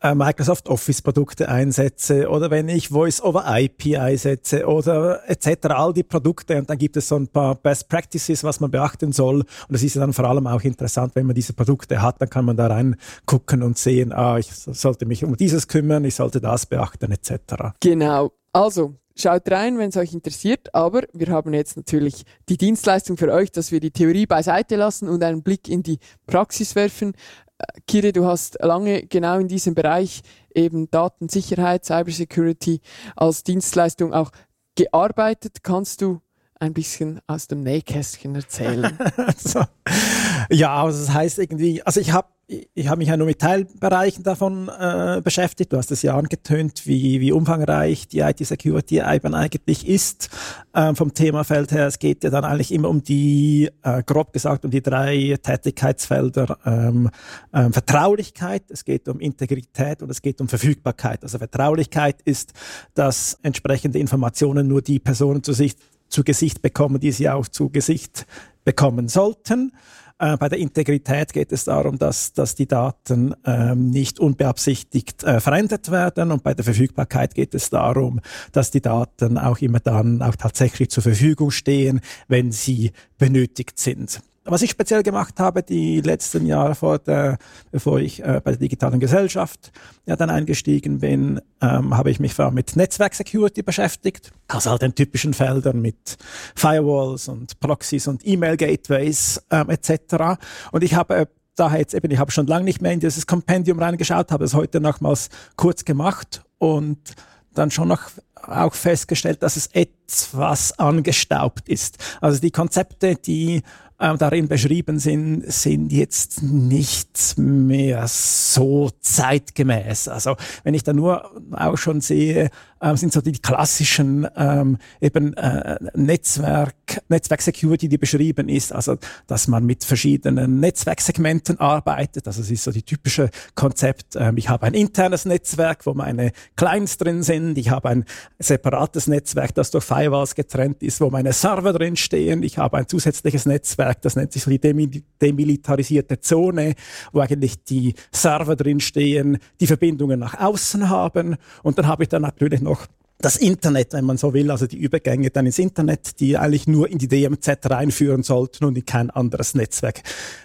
äh, Microsoft Office Produkte einsetze oder wenn ich Voice over IP einsetze oder etc. All die Produkte und dann gibt es so ein paar Best Practices, was man beachten soll. Und das ist dann vor allem auch interessant, wenn man diese Produkte hat, dann kann man da reingucken und sehen, ah, ich sollte mich um dieses kümmern, ich sollte das beachten etc. Genau. Also, Schaut rein, wenn es euch interessiert, aber wir haben jetzt natürlich die Dienstleistung für euch, dass wir die Theorie beiseite lassen und einen Blick in die Praxis werfen. Äh, Kiri, du hast lange genau in diesem Bereich eben Datensicherheit, Cybersecurity als Dienstleistung auch gearbeitet. Kannst du ein bisschen aus dem Nähkästchen erzählen? so. Ja, also das heißt irgendwie, also ich habe ich habe mich ja nur mit Teilbereichen davon äh, beschäftigt. Du hast es ja angetönt, wie, wie umfangreich die IT-Security eben eigentlich ist. Ähm, vom Themafeld her, es geht ja dann eigentlich immer um die, äh, grob gesagt, um die drei Tätigkeitsfelder ähm, ähm, Vertraulichkeit, es geht um Integrität und es geht um Verfügbarkeit. Also Vertraulichkeit ist, dass entsprechende Informationen nur die Personen zu, sich, zu Gesicht bekommen, die sie auch zu Gesicht bekommen sollten. Äh, bei der Integrität geht es darum, dass, dass die Daten ähm, nicht unbeabsichtigt äh, verändert werden und bei der Verfügbarkeit geht es darum, dass die Daten auch immer dann auch tatsächlich zur Verfügung stehen, wenn sie benötigt sind. Was ich speziell gemacht habe, die letzten Jahre vor der, bevor ich äh, bei der digitalen Gesellschaft ja dann eingestiegen bin, ähm, habe ich mich vor allem mit Netzwerk-Security beschäftigt. Also all den typischen Feldern mit Firewalls und Proxys und E-Mail-Gateways ähm, etc. Und ich habe äh, daher jetzt eben, ich habe schon lange nicht mehr in dieses Kompendium reingeschaut, habe es heute nochmals kurz gemacht und dann schon noch auch festgestellt, dass es etwas angestaubt ist. Also die Konzepte, die äh, darin beschrieben sind, sind jetzt nicht mehr so zeitgemäß. Also wenn ich da nur auch schon sehe, äh, sind so die klassischen ähm, eben äh, Netzwerk, Netzwerk Security, die beschrieben ist, also dass man mit verschiedenen Netzwerksegmenten arbeitet. Also es ist so die typische Konzept. Ähm, ich habe ein internes Netzwerk, wo meine Clients drin sind. Ich habe ein separates Netzwerk, das durch Firewalls getrennt ist, wo meine Server drin stehen. Ich habe ein zusätzliches Netzwerk, das nennt sich so die demilitarisierte Zone, wo eigentlich die Server drin stehen, die Verbindungen nach außen haben. Und dann habe ich dann natürlich noch das Internet, wenn man so will, also die Übergänge dann ins Internet, die eigentlich nur in die DMZ reinführen sollten und in kein anderes Netzwerk,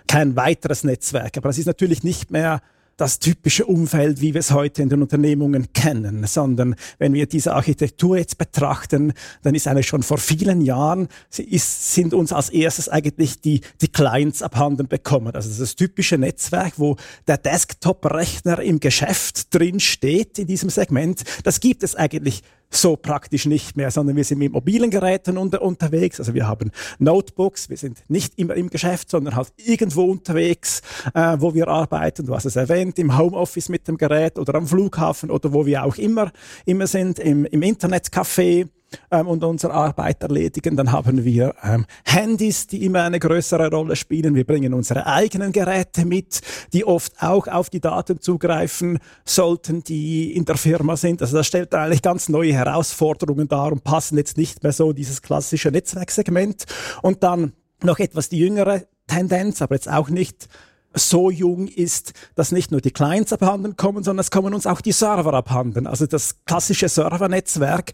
kein weiteres Netzwerk. Aber das ist natürlich nicht mehr das typische Umfeld, wie wir es heute in den Unternehmungen kennen, sondern wenn wir diese Architektur jetzt betrachten, dann ist eigentlich schon vor vielen Jahren, ist, sind uns als erstes eigentlich die, die Clients abhanden bekommen. Also das typische Netzwerk, wo der Desktop-Rechner im Geschäft drin steht in diesem Segment, das gibt es eigentlich so praktisch nicht mehr, sondern wir sind mit mobilen Geräten unter, unterwegs. Also wir haben Notebooks, wir sind nicht immer im Geschäft, sondern halt irgendwo unterwegs, äh, wo wir arbeiten. Du hast es erwähnt, im Homeoffice mit dem Gerät oder am Flughafen oder wo wir auch immer, immer sind, im, im Internetcafé ähm, und unsere Arbeit erledigen. Dann haben wir ähm, Handys, die immer eine größere Rolle spielen. Wir bringen unsere eigenen Geräte mit, die oft auch auf die Daten zugreifen sollten, die in der Firma sind. Also das stellt eigentlich ganz neue Herausforderungen dar und passen jetzt nicht mehr so dieses klassische Netzwerksegment. Und dann noch etwas die jüngere Tendenz, aber jetzt auch nicht so jung ist, dass nicht nur die Clients abhanden kommen, sondern es kommen uns auch die Server abhanden. Also das klassische Servernetzwerk,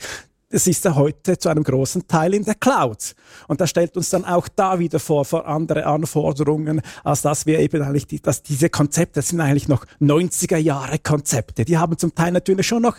es ist ja heute zu einem großen Teil in der Cloud. Und das stellt uns dann auch da wieder vor, vor andere Anforderungen, als dass wir eben eigentlich, die, dass diese Konzepte sind eigentlich noch 90er Jahre Konzepte. Die haben zum Teil natürlich schon noch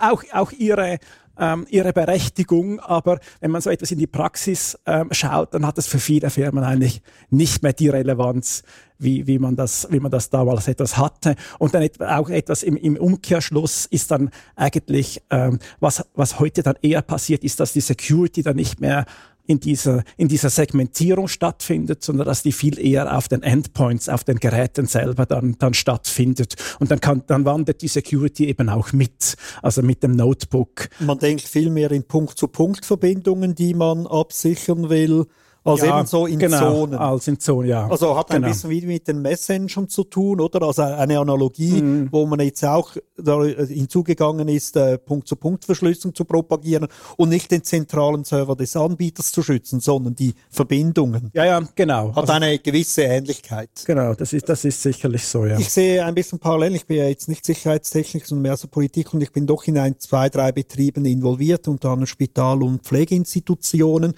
auch, auch ihre, ähm, ihre Berechtigung, aber wenn man so etwas in die Praxis ähm, schaut, dann hat es für viele Firmen eigentlich nicht mehr die Relevanz, wie, wie, man das, wie man das damals etwas hatte. Und dann auch etwas im, im Umkehrschluss ist dann eigentlich, ähm, was, was heute dann eher passiert, ist, dass die Security dann nicht mehr in dieser, in dieser Segmentierung stattfindet, sondern dass die viel eher auf den Endpoints, auf den Geräten selber dann, dann stattfindet. Und dann kann, dann wandert die Security eben auch mit, also mit dem Notebook. Man denkt viel mehr in Punkt-zu-Punkt-Verbindungen, die man absichern will, also ja, eben so in genau, Zonen. Als in Zonen, ja. Also hat genau. ein bisschen wie mit den Messengern zu tun, oder? Also eine Analogie, mhm. wo man jetzt auch da hinzugegangen ist, äh, Punkt-zu-Punkt-Verschlüsselung zu propagieren und nicht den zentralen Server des Anbieters zu schützen, sondern die Verbindungen. Ja, ja, genau. Hat also, eine gewisse Ähnlichkeit. Genau, das ist, das ist sicherlich so, ja. Ich sehe ein bisschen parallel, ich bin ja jetzt nicht Sicherheitstechnik, sondern mehr so Politik und ich bin doch in ein, zwei, drei Betrieben involviert, unter anderem Spital- und Pflegeinstitutionen.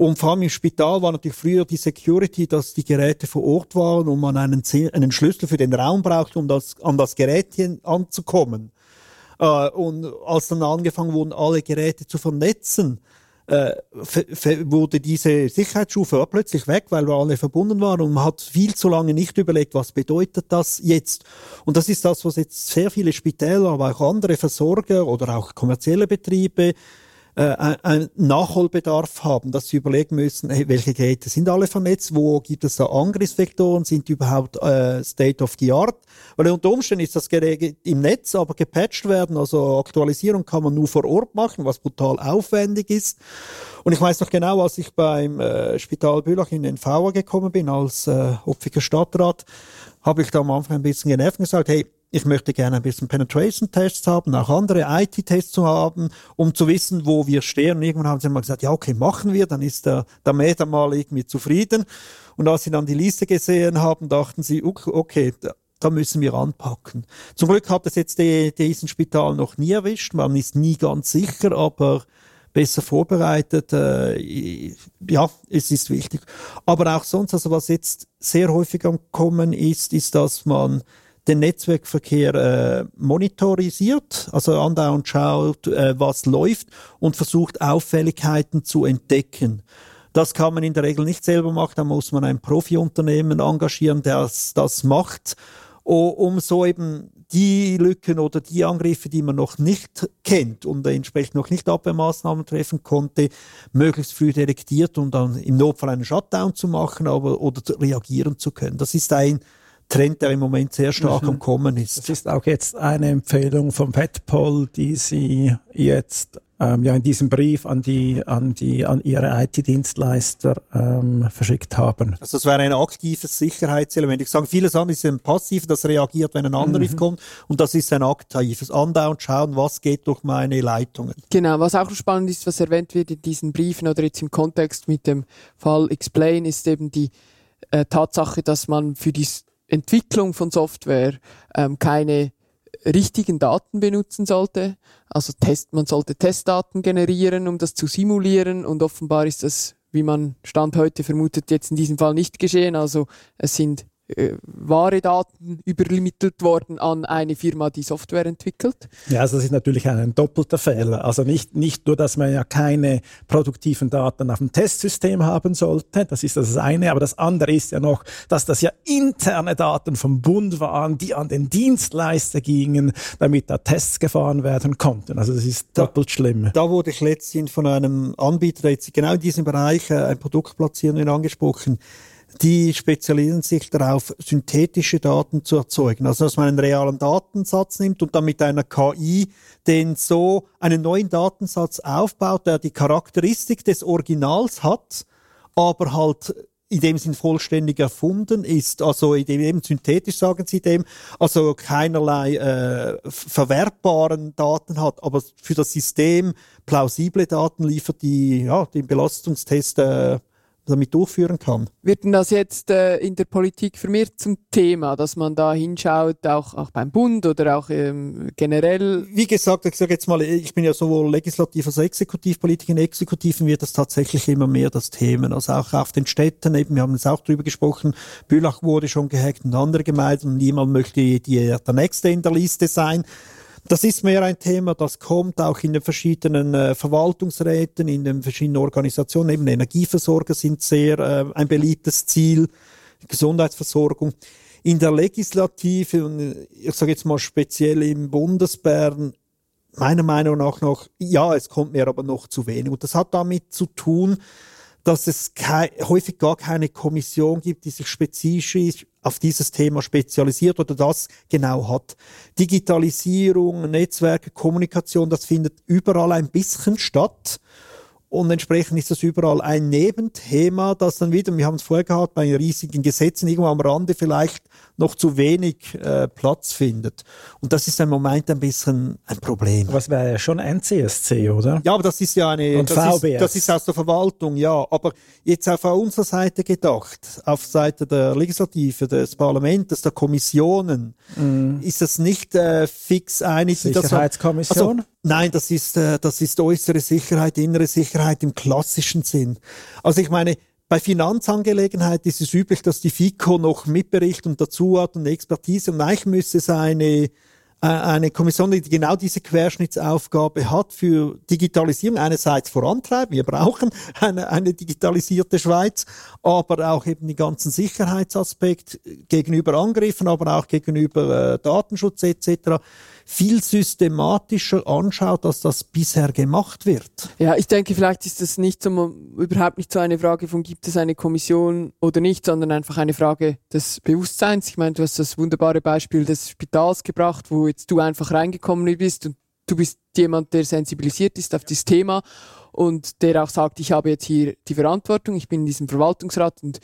Und vor allem im Spital war natürlich früher die Security, dass die Geräte vor Ort waren und man einen, einen Schlüssel für den Raum brauchte, um das, an das Gerät anzukommen. Äh, und als dann angefangen wurden, alle Geräte zu vernetzen, äh, wurde diese Sicherheitsstufe plötzlich weg, weil wir alle verbunden waren und man hat viel zu lange nicht überlegt, was bedeutet das jetzt. Und das ist das, was jetzt sehr viele Spitäler, aber auch andere Versorger oder auch kommerzielle Betriebe äh, einen Nachholbedarf haben, dass sie überlegen müssen, hey, welche Geräte sind alle vernetzt, wo gibt es da Angriffsvektoren, sind die überhaupt äh, State of the Art? Weil unter Umständen ist das Gerät im Netz, aber gepatcht werden, also Aktualisierung kann man nur vor Ort machen, was brutal aufwendig ist. Und ich weiß noch genau, als ich beim äh, Spital Bülach in den VA gekommen bin, als äh, Opfiger Stadtrat, habe ich da am Anfang ein bisschen genervt und gesagt, hey, ich möchte gerne ein bisschen Penetration-Tests haben, auch andere IT-Tests zu haben, um zu wissen, wo wir stehen. Irgendwann haben sie mal gesagt, ja, okay, machen wir, dann ist der, der Mäder mal irgendwie zufrieden. Und als sie dann die Liste gesehen haben, dachten sie, okay, da müssen wir anpacken. Zum Glück hat es jetzt die, diesen Spital noch nie erwischt. Man ist nie ganz sicher, aber besser vorbereitet. Äh, ja, es ist wichtig. Aber auch sonst, also was jetzt sehr häufig am Kommen ist, ist, dass man den Netzwerkverkehr äh, monitorisiert, also andauernd schaut, äh, was läuft und versucht Auffälligkeiten zu entdecken. Das kann man in der Regel nicht selber machen, da muss man ein Profiunternehmen engagieren, das das macht, um so eben die Lücken oder die Angriffe, die man noch nicht kennt und entsprechend noch nicht Abwehrmaßnahmen treffen konnte, möglichst früh detektiert und dann im Notfall einen Shutdown zu machen aber, oder reagieren zu können. Das ist ein Trend, der im Moment sehr stark mhm. am Kommen ist. Das ist auch jetzt eine Empfehlung vom FedPol, die Sie jetzt ähm, ja in diesem Brief an die an die an Ihre IT-Dienstleister ähm, verschickt haben. Also das wäre ein aktives Sicherheitselement. Ich sage, vieles an ist ein passiv, das reagiert, wenn ein Angriff mhm. kommt, und das ist ein aktives Andauernd schauen, was geht durch meine Leitungen. Genau, was auch spannend ist, was erwähnt wird in diesen Briefen oder jetzt im Kontext mit dem Fall Explain, ist eben die äh, Tatsache, dass man für die Entwicklung von Software ähm, keine richtigen Daten benutzen sollte. Also Test, man sollte Testdaten generieren, um das zu simulieren und offenbar ist das, wie man Stand heute vermutet, jetzt in diesem Fall nicht geschehen. Also es sind äh, wahre Daten übermittelt worden an eine Firma, die Software entwickelt. Ja, also das ist natürlich ein doppelter Fehler. Also nicht, nicht nur, dass man ja keine produktiven Daten auf dem Testsystem haben sollte, das ist das eine, aber das andere ist ja noch, dass das ja interne Daten vom Bund waren, die an den Dienstleister gingen, damit da Tests gefahren werden konnten. Also das ist Da- doppelt schlimm. Da wurde ich letztens von einem Anbieter, der jetzt genau in diesem Bereich äh, ein Produkt platzieren will, angesprochen. Die spezialisieren sich darauf, synthetische Daten zu erzeugen. Also, dass man einen realen Datensatz nimmt und dann mit einer KI den so einen neuen Datensatz aufbaut, der die Charakteristik des Originals hat, aber halt in dem Sinn vollständig erfunden ist, also in dem eben synthetisch sagen sie dem, also keinerlei äh, verwertbaren Daten hat, aber für das System plausible Daten liefert, die ja den Belastungstest äh, damit durchführen kann. Wird denn das jetzt äh, in der Politik vermehrt zum Thema, dass man da hinschaut, auch, auch beim Bund oder auch ähm, generell? Wie gesagt, ich sage jetzt mal, ich bin ja sowohl Legislativ- als auch Exekutivpolitiker. In Exekutiven wird das tatsächlich immer mehr das Thema. Also auch auf den Städten, eben, wir haben jetzt auch drüber gesprochen, Bülach wurde schon gehackt und andere Gemeinden und niemand möchte die, der Nächste in der Liste sein. Das ist mehr ein Thema, das kommt auch in den verschiedenen äh, Verwaltungsräten, in den verschiedenen Organisationen. Eben Energieversorger sind sehr äh, ein beliebtes Ziel, Gesundheitsversorgung. In der Legislative, und äh, ich sage jetzt mal speziell im Bundesbären, meiner Meinung nach noch, ja, es kommt mir aber noch zu wenig. Und das hat damit zu tun, dass es kei häufig gar keine Kommission gibt, die sich spezifisch auf dieses Thema spezialisiert oder das genau hat. Digitalisierung, Netzwerke, Kommunikation, das findet überall ein bisschen statt. Und entsprechend ist das überall ein Nebenthema, das dann wieder, wir haben es vorher gehabt, bei riesigen Gesetzen irgendwo am Rande vielleicht noch zu wenig äh, Platz findet. Und das ist im Moment ein bisschen ein Problem. Aber es wäre ja schon NCSC, oder? Ja, aber das ist ja eine, Und das, VBS. ist, das ist aus der Verwaltung, ja. Aber jetzt auf unserer Seite gedacht, auf Seite der Legislative, des Parlaments, der Kommissionen, ist das nicht äh, fix einig. man- Sicherheitskommission? Also, nein, das ist, äh, das ist äußere Sicherheit, innere Sicherheit im klassischen Sinn. Also ich meine, bei Finanzangelegenheiten ist es üblich, dass die FICO noch Mitbericht und dazu hat und Expertise. Und eigentlich müsste es eine, äh, eine Kommission, die genau diese Querschnittsaufgabe hat für Digitalisierung einerseits vorantreiben. Wir brauchen eine, eine digitalisierte Schweiz, aber auch eben den ganzen Sicherheitsaspekt gegenüber Angriffen, aber auch gegenüber äh, Datenschutz etc. viel systematischer anschaut, als das bisher gemacht wird. Ja, ich denke, vielleicht ist das nicht so, überhaupt nicht so eine Frage von, gibt es eine Kommission oder nicht, sondern einfach eine Frage des Bewusstseins. Ich meine, du hast das wunderbare Beispiel des Spitals gebracht, wo jetzt du einfach reingekommen bist und du bist jemand, der sensibilisiert ist auf das Thema und der auch sagt, ich habe jetzt hier die Verantwortung, ich bin in diesem Verwaltungsrat und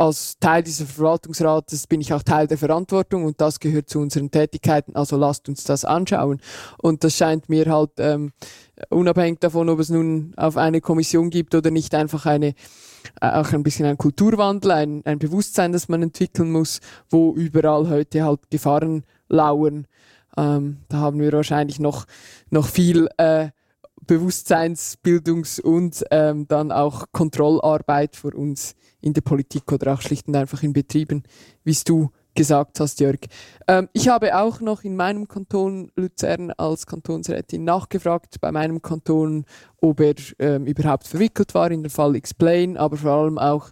als Teil dieses Verwaltungsrates bin ich auch Teil der Verantwortung und das gehört zu unseren Tätigkeiten, also lasst uns das anschauen. Und das scheint mir halt ähm, unabhängig davon, ob es nun auf eine Kommission gibt oder nicht, einfach eine äh, auch ein bisschen ein Kulturwandel, ein, ein Bewusstsein, das man entwickeln muss, wo überall heute halt Gefahren lauern. Ähm, da haben wir wahrscheinlich noch, noch viel äh, Bewusstseinsbildungs- und ähm, dann auch Kontrollarbeit für uns in der Politik oder auch schlicht und einfach in Betrieben, wie es du gesagt hast, Jörg. Ähm, ich habe auch noch in meinem Kanton Luzern als Kantonsrätin nachgefragt, bei meinem Kanton, ob er ähm, überhaupt verwickelt war in den Fall Explain, aber vor allem auch,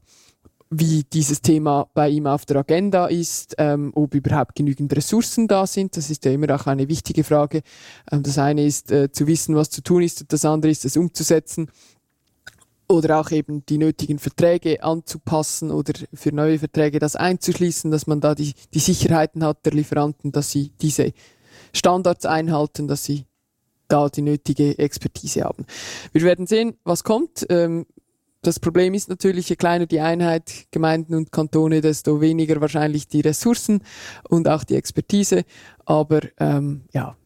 wie dieses Thema bei ihm auf der Agenda ist, ähm, ob überhaupt genügend Ressourcen da sind. Das ist ja immer auch eine wichtige Frage. Ähm, das eine ist äh, zu wissen, was zu tun ist, und das andere ist, es umzusetzen oder auch eben die nötigen Verträge anzupassen oder für neue Verträge das einzuschließen, dass man da die, die Sicherheiten hat der Lieferanten, dass sie diese Standards einhalten, dass sie da die nötige Expertise haben. Wir werden sehen, was kommt. Ähm, das Problem ist natürlich, je kleiner die Einheit, Gemeinden und Kantone, desto weniger wahrscheinlich die Ressourcen und auch die Expertise. Aber ähm, ja,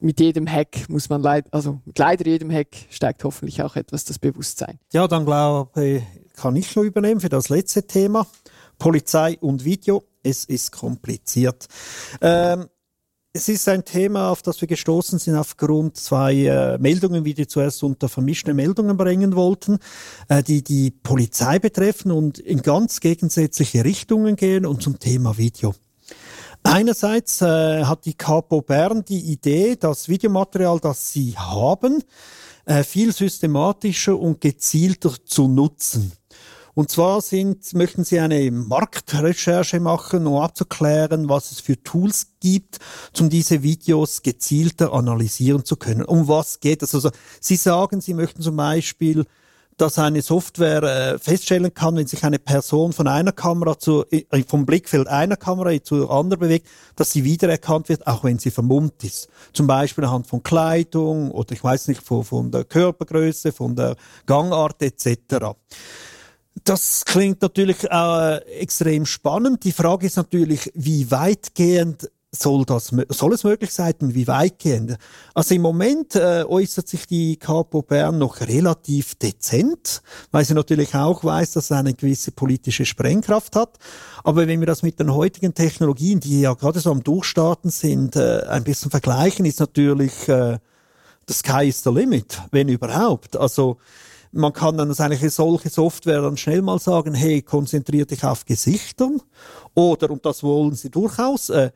mit jedem Hack muss man leider, also mit leider jedem Hack steigt hoffentlich auch etwas das Bewusstsein. Ja, dann glaube ich, kann ich noch übernehmen für das letzte Thema. Polizei und Video. Es ist kompliziert. Ähm, es ist ein Thema, auf das wir gestoßen sind aufgrund zwei äh, Meldungen, wie die zuerst unter vermischte Meldungen bringen wollten, äh, die die Polizei betreffen und in ganz gegensätzliche Richtungen gehen und zum Thema Video. Einerseits äh, hat die Capo Bern die Idee, das Videomaterial, das sie haben, äh, viel systematischer und gezielter zu nutzen. Und zwar sind, möchten Sie eine Marktrecherche machen, um abzuklären, was es für Tools gibt, um diese Videos gezielter analysieren zu können. Um was geht es? Also Sie sagen, Sie möchten zum Beispiel dass eine Software äh, feststellen kann, wenn sich eine Person von einer Kamera zu, äh, vom Blickfeld einer Kamera zur anderen bewegt, dass sie wiedererkannt wird, auch wenn sie vermummt ist. Zum Beispiel anhand von Kleidung oder ich weiß nicht, von, von der Körpergröße, von der Gangart etc. Das klingt natürlich äh, extrem spannend. Die Frage ist natürlich, wie weitgehend soll das soll es möglich sein wie weitgehend? Also im Moment äh, äußert sich die Capo Bern noch relativ dezent, weil sie natürlich auch weiß, dass es eine gewisse politische Sprengkraft hat. Aber wenn wir das mit den heutigen Technologien, die ja gerade so am Durchstarten sind, äh, ein bisschen vergleichen, ist natürlich äh, the sky is the limit, wenn überhaupt. Also man kann dann eigentlich solche Software dann schnell mal sagen, hey, konzentrier dich auf Gesichtern oder, und das wollen sie durchaus, äh,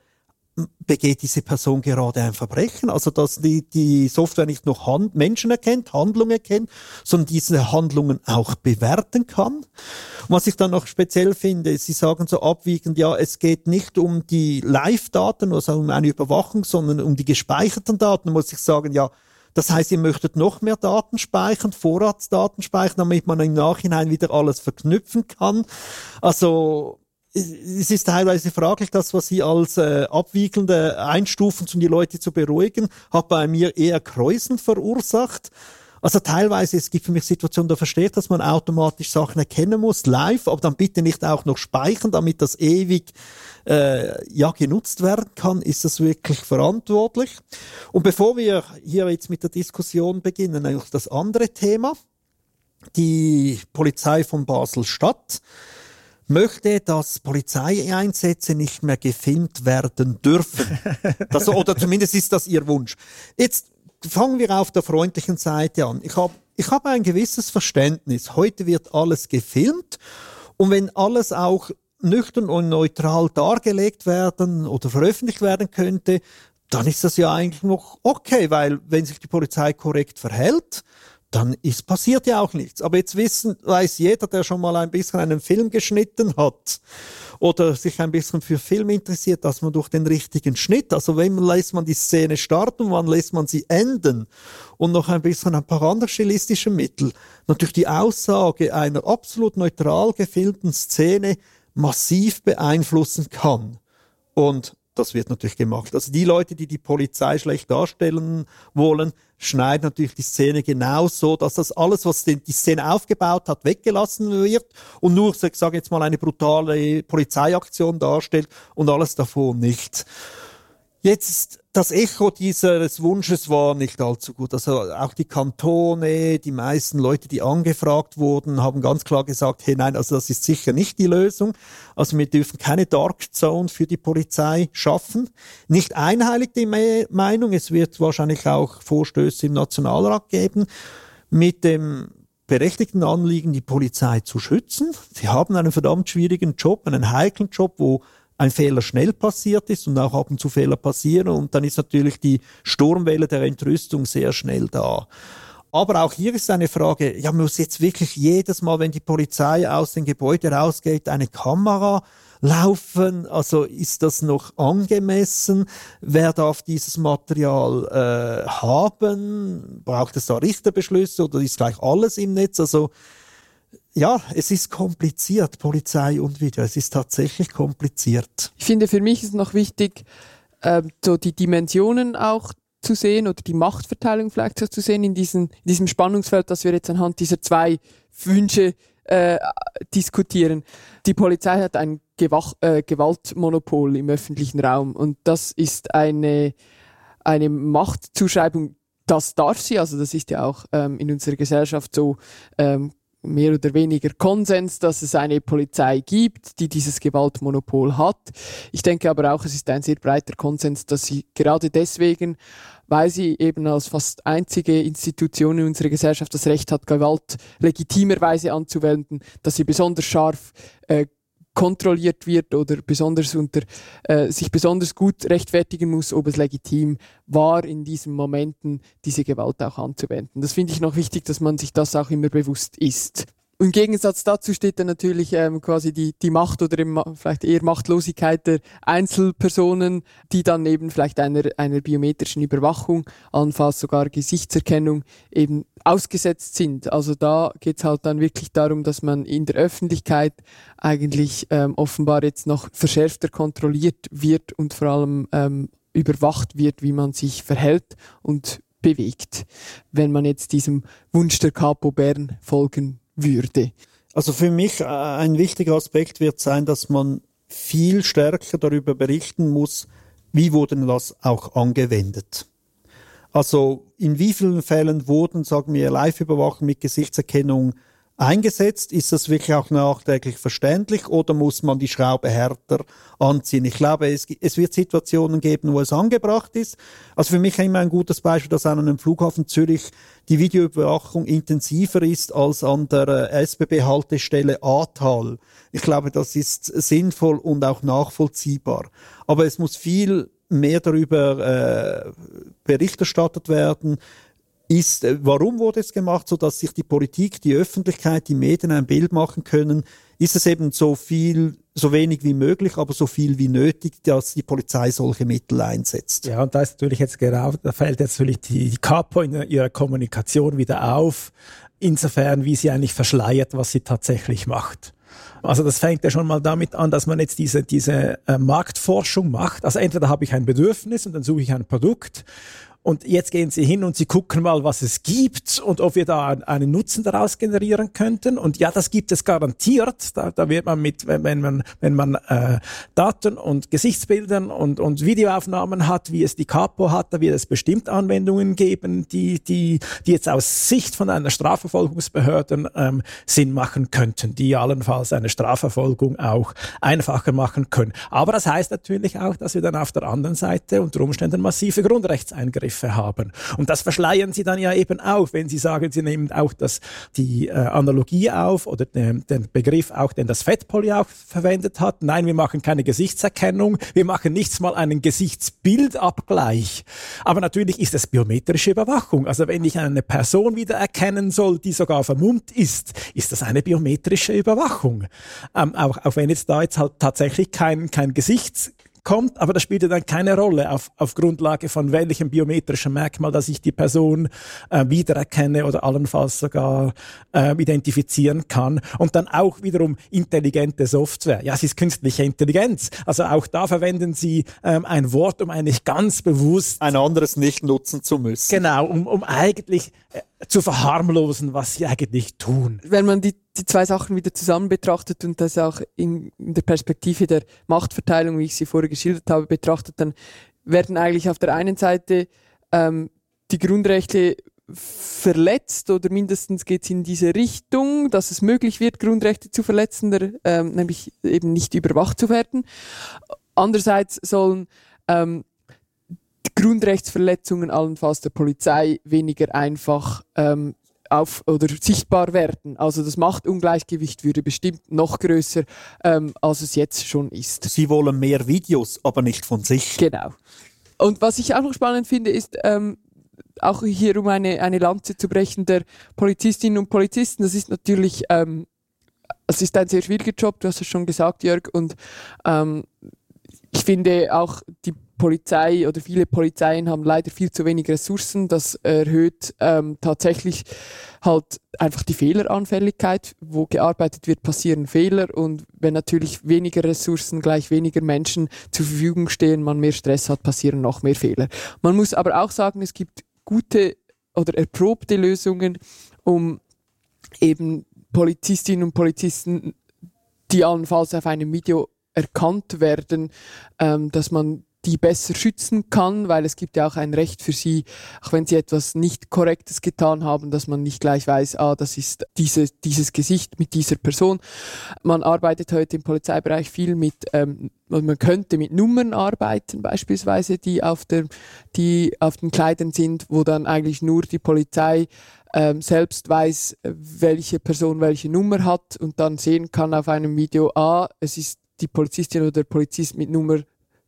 begeht diese Person gerade ein Verbrechen? Also, dass die, die Software nicht nur Hand, Menschen erkennt, Handlungen erkennt, sondern diese Handlungen auch bewerten kann. Und was ich dann noch speziell finde, Sie sagen so abwiegend, ja, es geht nicht um die Live-Daten, also um eine Überwachung, sondern um die gespeicherten Daten, muss ich sagen, ja, das heißt, ihr möchtet noch mehr Daten speichern, Vorratsdaten speichern, damit man im Nachhinein wieder alles verknüpfen kann. Also es ist teilweise fraglich, das, was Sie als äh, abwiegelnde einstufen, um die Leute zu beruhigen, hat bei mir eher Kräusen verursacht. Also teilweise, es gibt für mich Situationen, da verstehe ich, dass man automatisch Sachen erkennen muss, live, aber dann bitte nicht auch noch speichern, damit das ewig äh, ja genutzt werden kann, ist das wirklich verantwortlich. Und bevor wir hier jetzt mit der Diskussion beginnen, eigentlich das andere Thema. Die Polizei von Basel-Stadt möchte, dass Polizeieinsätze nicht mehr gefilmt werden dürfen. Das, oder zumindest ist das ihr Wunsch. Jetzt fangen wir auf der freundlichen Seite an. Ich habe ich hab ein gewisses Verständnis. Heute wird alles gefilmt und wenn alles auch nüchtern und neutral dargelegt werden oder veröffentlicht werden könnte, dann ist das ja eigentlich noch okay, weil wenn sich die Polizei korrekt verhält, dann ist passiert ja auch nichts. Aber jetzt wissen, weiß jeder, der schon mal ein bisschen einen Film geschnitten hat oder sich ein bisschen für Film interessiert, dass man durch den richtigen Schnitt, also wenn lässt man die Szene starten, wann lässt man sie enden und noch ein bisschen ein paar andere stilistische Mittel, natürlich die Aussage einer absolut neutral gefilmten Szene massiv beeinflussen kann. Und das wird natürlich gemacht. Also die Leute, die die Polizei schlecht darstellen wollen, schneiden natürlich die Szene genau so, dass das alles, was die Szene aufgebaut hat, weggelassen wird und nur, ich sage jetzt mal, eine brutale Polizeiaktion darstellt und alles davon nicht. Jetzt das Echo dieses Wunsches war nicht allzu gut. Also auch die Kantone, die meisten Leute, die angefragt wurden, haben ganz klar gesagt, hey nein, also das ist sicher nicht die Lösung. Also wir dürfen keine Dark Zone für die Polizei schaffen. Nicht einheilig die Meinung, es wird wahrscheinlich auch Vorstöße im Nationalrat geben mit dem berechtigten Anliegen, die Polizei zu schützen. Sie haben einen verdammt schwierigen Job, einen heiklen Job, wo ein Fehler schnell passiert ist und auch ab und zu Fehler passieren und dann ist natürlich die Sturmwelle der Entrüstung sehr schnell da. Aber auch hier ist eine Frage, ja, muss jetzt wirklich jedes Mal, wenn die Polizei aus dem Gebäude rausgeht, eine Kamera laufen? Also ist das noch angemessen? Wer darf dieses Material äh, haben? Braucht es da Richterbeschlüsse oder ist gleich alles im Netz? Also ja, es ist kompliziert, Polizei und Video. Es ist tatsächlich kompliziert. Ich finde, für mich ist noch wichtig, äh, so die Dimensionen auch zu sehen oder die Machtverteilung vielleicht so zu sehen in, diesen, in diesem Spannungsfeld, das wir jetzt anhand dieser zwei Wünsche äh, diskutieren. Die Polizei hat ein Gewach äh, Gewaltmonopol im öffentlichen Raum und das ist eine, eine Machtzuschreibung, das darf sie, also das ist ja auch ähm, in unserer Gesellschaft so ähm, mehr oder weniger Konsens, dass es eine Polizei gibt, die dieses Gewaltmonopol hat. Ich denke aber auch, es ist ein sehr breiter Konsens, dass sie gerade deswegen, weil sie eben als fast einzige Institution in unserer Gesellschaft das Recht hat, Gewalt legitimerweise anzuwenden, dass sie besonders scharf äh, kontrolliert wird oder besonders unter äh, sich besonders gut rechtfertigen muss, ob es legitim war, in diesen Momenten diese Gewalt auch anzuwenden. Das finde ich noch wichtig, dass man sich das auch immer bewusst ist. Im Gegensatz dazu steht dann natürlich ähm, quasi die, die Macht oder eben vielleicht eher Machtlosigkeit der Einzelpersonen, die dann eben vielleicht einer, einer biometrischen Überwachung, allenfalls sogar Gesichtserkennung eben ausgesetzt sind. Also da geht's halt dann wirklich darum, dass man in der Öffentlichkeit eigentlich ähm, offenbar jetzt noch verschärfter kontrolliert wird und vor allem ähm, überwacht wird, wie man sich verhält und bewegt, wenn man jetzt diesem Wunsch der Capo Bern folgen würde. Also für mich äh, ein wichtiger Aspekt wird sein, dass man viel stärker darüber berichten muss, wie wurden das auch angewendet. Also in wie vielen Fällen wurden, sagen wir, Live-Überwachung mit Gesichtserkennung eingesetzt? Ist das wirklich auch nachträglich verständlich oder muss man die Schraube härter anziehen? Ich glaube, es, es wird Situationen geben, wo es angebracht ist. Also für mich immer ein gutes Beispiel, dass an einem Flughafen Zürich die Videoüberwachung intensiver ist als an der äh, SBB-Haltestelle Ahrtal. Ich glaube, das ist sinnvoll und auch nachvollziehbar. Aber es muss viel mehr darüber äh, Bericht erstattet werden, ist, äh, warum wurde es gemacht, so dass sich die Politik, die Öffentlichkeit, die Medien ein Bild machen können? Ist es eben so viel, so wenig wie möglich, aber so viel wie nötig, dass die Polizei solche Mittel einsetzt? Ja, und da ist natürlich jetzt genau, da fällt jetzt natürlich die, die Capo in ihrer Kommunikation wieder auf, insofern, wie sie eigentlich verschleiert, was sie tatsächlich macht. Also das fängt ja schon mal damit an, dass man jetzt diese, diese äh, Marktforschung macht. Also entweder habe ich ein Bedürfnis und dann suche ich ein Produkt und jetzt gehen sie hin und sie gucken mal, was es gibt und ob wir da einen Nutzen daraus generieren könnten. Und ja, das gibt es garantiert. Da, da wird man mit, wenn man, wenn man äh, Daten und Gesichtsbildern und, und Videoaufnahmen hat, wie es die Capo hat, da wird es bestimmt Anwendungen geben, die, die, die jetzt aus Sicht von einer Strafverfolgungsbehörde ähm, Sinn machen könnten, die allenfalls eine Strafverfolgung auch einfacher machen können. Aber das heißt natürlich auch, dass wir dann auf der anderen Seite unter Umständen massive Grundrechtseingriffe Begriffe haben. Und das verschleiern sie dann ja eben auch, wenn sie sagen, sie nehmen auch das, die äh, Analogie auf oder den, den Begriff auch, den das FedPoly auch verwendet hat. Nein, wir machen keine Gesichtserkennung, wir machen nichts mal einen Gesichtsbildabgleich. Aber natürlich ist es biometrische Überwachung. Also wenn ich eine Person wieder erkennen soll, die sogar vermummt ist, ist das eine biometrische Überwachung. Ähm, auch, auch wenn jetzt da jetzt halt tatsächlich kein, kein Gesichts kommt, aber das spielt ja dann keine Rolle auf, auf Grundlage von welchem biometrischen Merkmal, dass ich die Person äh, wiedererkenne oder allenfalls sogar äh, identifizieren kann. Und dann auch wiederum intelligente Software. Ja, es ist künstliche Intelligenz. Also auch da verwenden Sie ähm, ein Wort, um eigentlich ganz bewusst ein anderes nicht nutzen zu müssen. Genau, um, um eigentlich äh, zu verharmlosen, was sie eigentlich tun. Wenn man die, die zwei Sachen wieder zusammen betrachtet und das auch in, in der Perspektive der Machtverteilung, wie ich sie vorher geschildert habe, betrachtet, dann werden eigentlich auf der einen Seite ähm, die Grundrechte verletzt oder mindestens geht es in diese Richtung, dass es möglich wird, Grundrechte zu verletzen, der, ähm, nämlich eben nicht überwacht zu werden. Andererseits sollen ähm, Grundrechtsverletzungen allenfalls der Polizei weniger einfach ähm, auf oder sichtbar werden. Also das Machtungleichgewicht würde bestimmt noch größer, ähm, als es jetzt schon ist. Sie wollen mehr Videos, aber nicht von sich. Genau. Und was ich auch noch spannend finde, ist ähm, auch hier um eine, eine Lanze zu brechen der Polizistinnen und Polizisten. Das ist natürlich, ähm, es ist ein sehr schwieriger Job, du hast es schon gesagt, Jörg, und ähm, ich finde auch die Polizei oder viele Polizeien haben leider viel zu wenig Ressourcen. Das erhöht ähm, tatsächlich halt einfach die Fehleranfälligkeit. Wo gearbeitet wird, passieren Fehler und wenn natürlich weniger Ressourcen gleich weniger Menschen zur Verfügung stehen, man mehr Stress hat, passieren noch mehr Fehler. Man muss aber auch sagen, es gibt gute oder erprobte Lösungen, um eben Polizistinnen und Polizisten, die allenfalls auf einem Video erkannt werden, ähm, dass man die besser schützen kann, weil es gibt ja auch ein Recht für sie, auch wenn sie etwas nicht Korrektes getan haben, dass man nicht gleich weiß, ah, das ist diese, dieses Gesicht mit dieser Person. Man arbeitet heute im Polizeibereich viel mit, ähm, man könnte mit Nummern arbeiten, beispielsweise, die auf der, die auf den Kleidern sind, wo dann eigentlich nur die Polizei ähm, selbst weiß, welche Person welche Nummer hat und dann sehen kann auf einem Video, ah, es ist die Polizistin oder der Polizist mit Nummer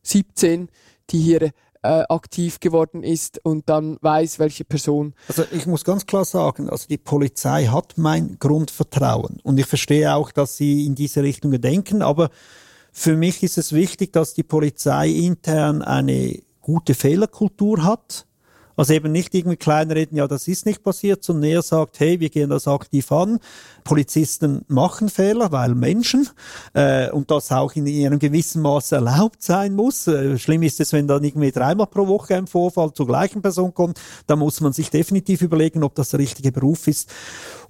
17, die hier äh, aktiv geworden ist und dann weiß, welche Person. Also ich muss ganz klar sagen, also die Polizei hat mein Grundvertrauen und ich verstehe auch, dass sie in diese Richtung denken, aber für mich ist es wichtig, dass die Polizei intern eine gute Fehlerkultur hat also eben nicht irgendwie kleinreden, ja, das ist nicht passiert, sondern er sagt, hey, wir gehen das aktiv an. Polizisten machen Fehler, weil Menschen äh, und das auch in, in einem gewissen Maße erlaubt sein muss. Äh, schlimm ist es, wenn dann irgendwie dreimal pro Woche ein Vorfall zur gleichen Person kommt. Da muss man sich definitiv überlegen, ob das der richtige Beruf ist.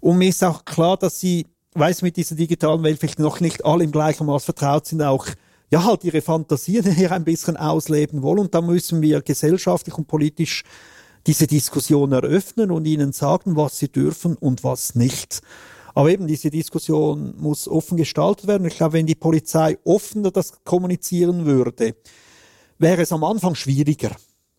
Und mir ist auch klar, dass sie, weiß mit dieser digitalen Welt vielleicht noch nicht alle im gleichen Maß vertraut sind, auch ja, halt ihre Fantasien hier ein bisschen ausleben wollen. Und da müssen wir gesellschaftlich und politisch diese Diskussion eröffnen und ihnen sagen, was sie dürfen und was nicht. Aber eben diese Diskussion muss offen gestaltet werden. Ich glaube, wenn die Polizei offener das kommunizieren würde, wäre es am Anfang schwieriger.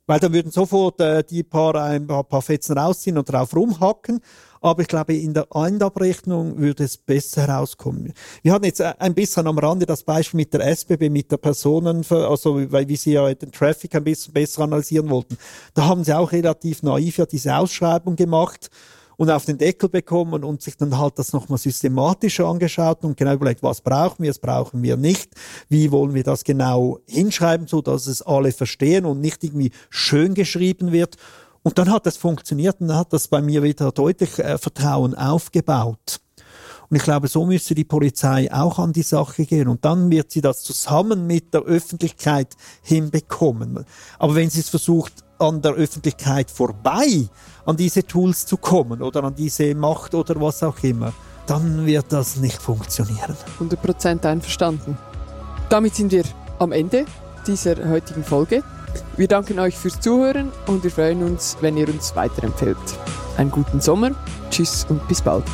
Weil dann würden sofort äh, die paar, ein paar, paar Fetzen rausziehen und drauf rumhacken. Aber ich glaube, in der Endabrechnung würde es besser herauskommen. Wir hatten jetzt ein bisschen am Rande das Beispiel mit der SBB, mit der Personen, also weil wie sie ja den Traffic ein bisschen besser analysieren wollten. Da haben sie auch relativ naiv ja diese Ausschreibung gemacht und auf den Deckel bekommen und sich dann halt das nochmal systematischer angeschaut und genau überlegt, was brauchen wir, was brauchen wir nicht, wie wollen wir das genau hinschreiben, so dass es alle verstehen und nicht irgendwie schön geschrieben wird. Und dann hat das funktioniert und dann hat das bei mir wieder deutlich äh, Vertrauen aufgebaut. Und ich glaube, so müsste die Polizei auch an die Sache gehen. Und dann wird sie das zusammen mit der Öffentlichkeit hinbekommen. Aber wenn sie es versucht, an der Öffentlichkeit vorbei an diese Tools zu kommen oder an diese Macht oder was auch immer, dann wird das nicht funktionieren. 100% einverstanden. Damit sind wir am Ende dieser heutigen Folge. Wir danken euch fürs Zuhören und wir freuen uns, wenn ihr uns weiterempfehlt. Einen guten Sommer, tschüss und bis bald.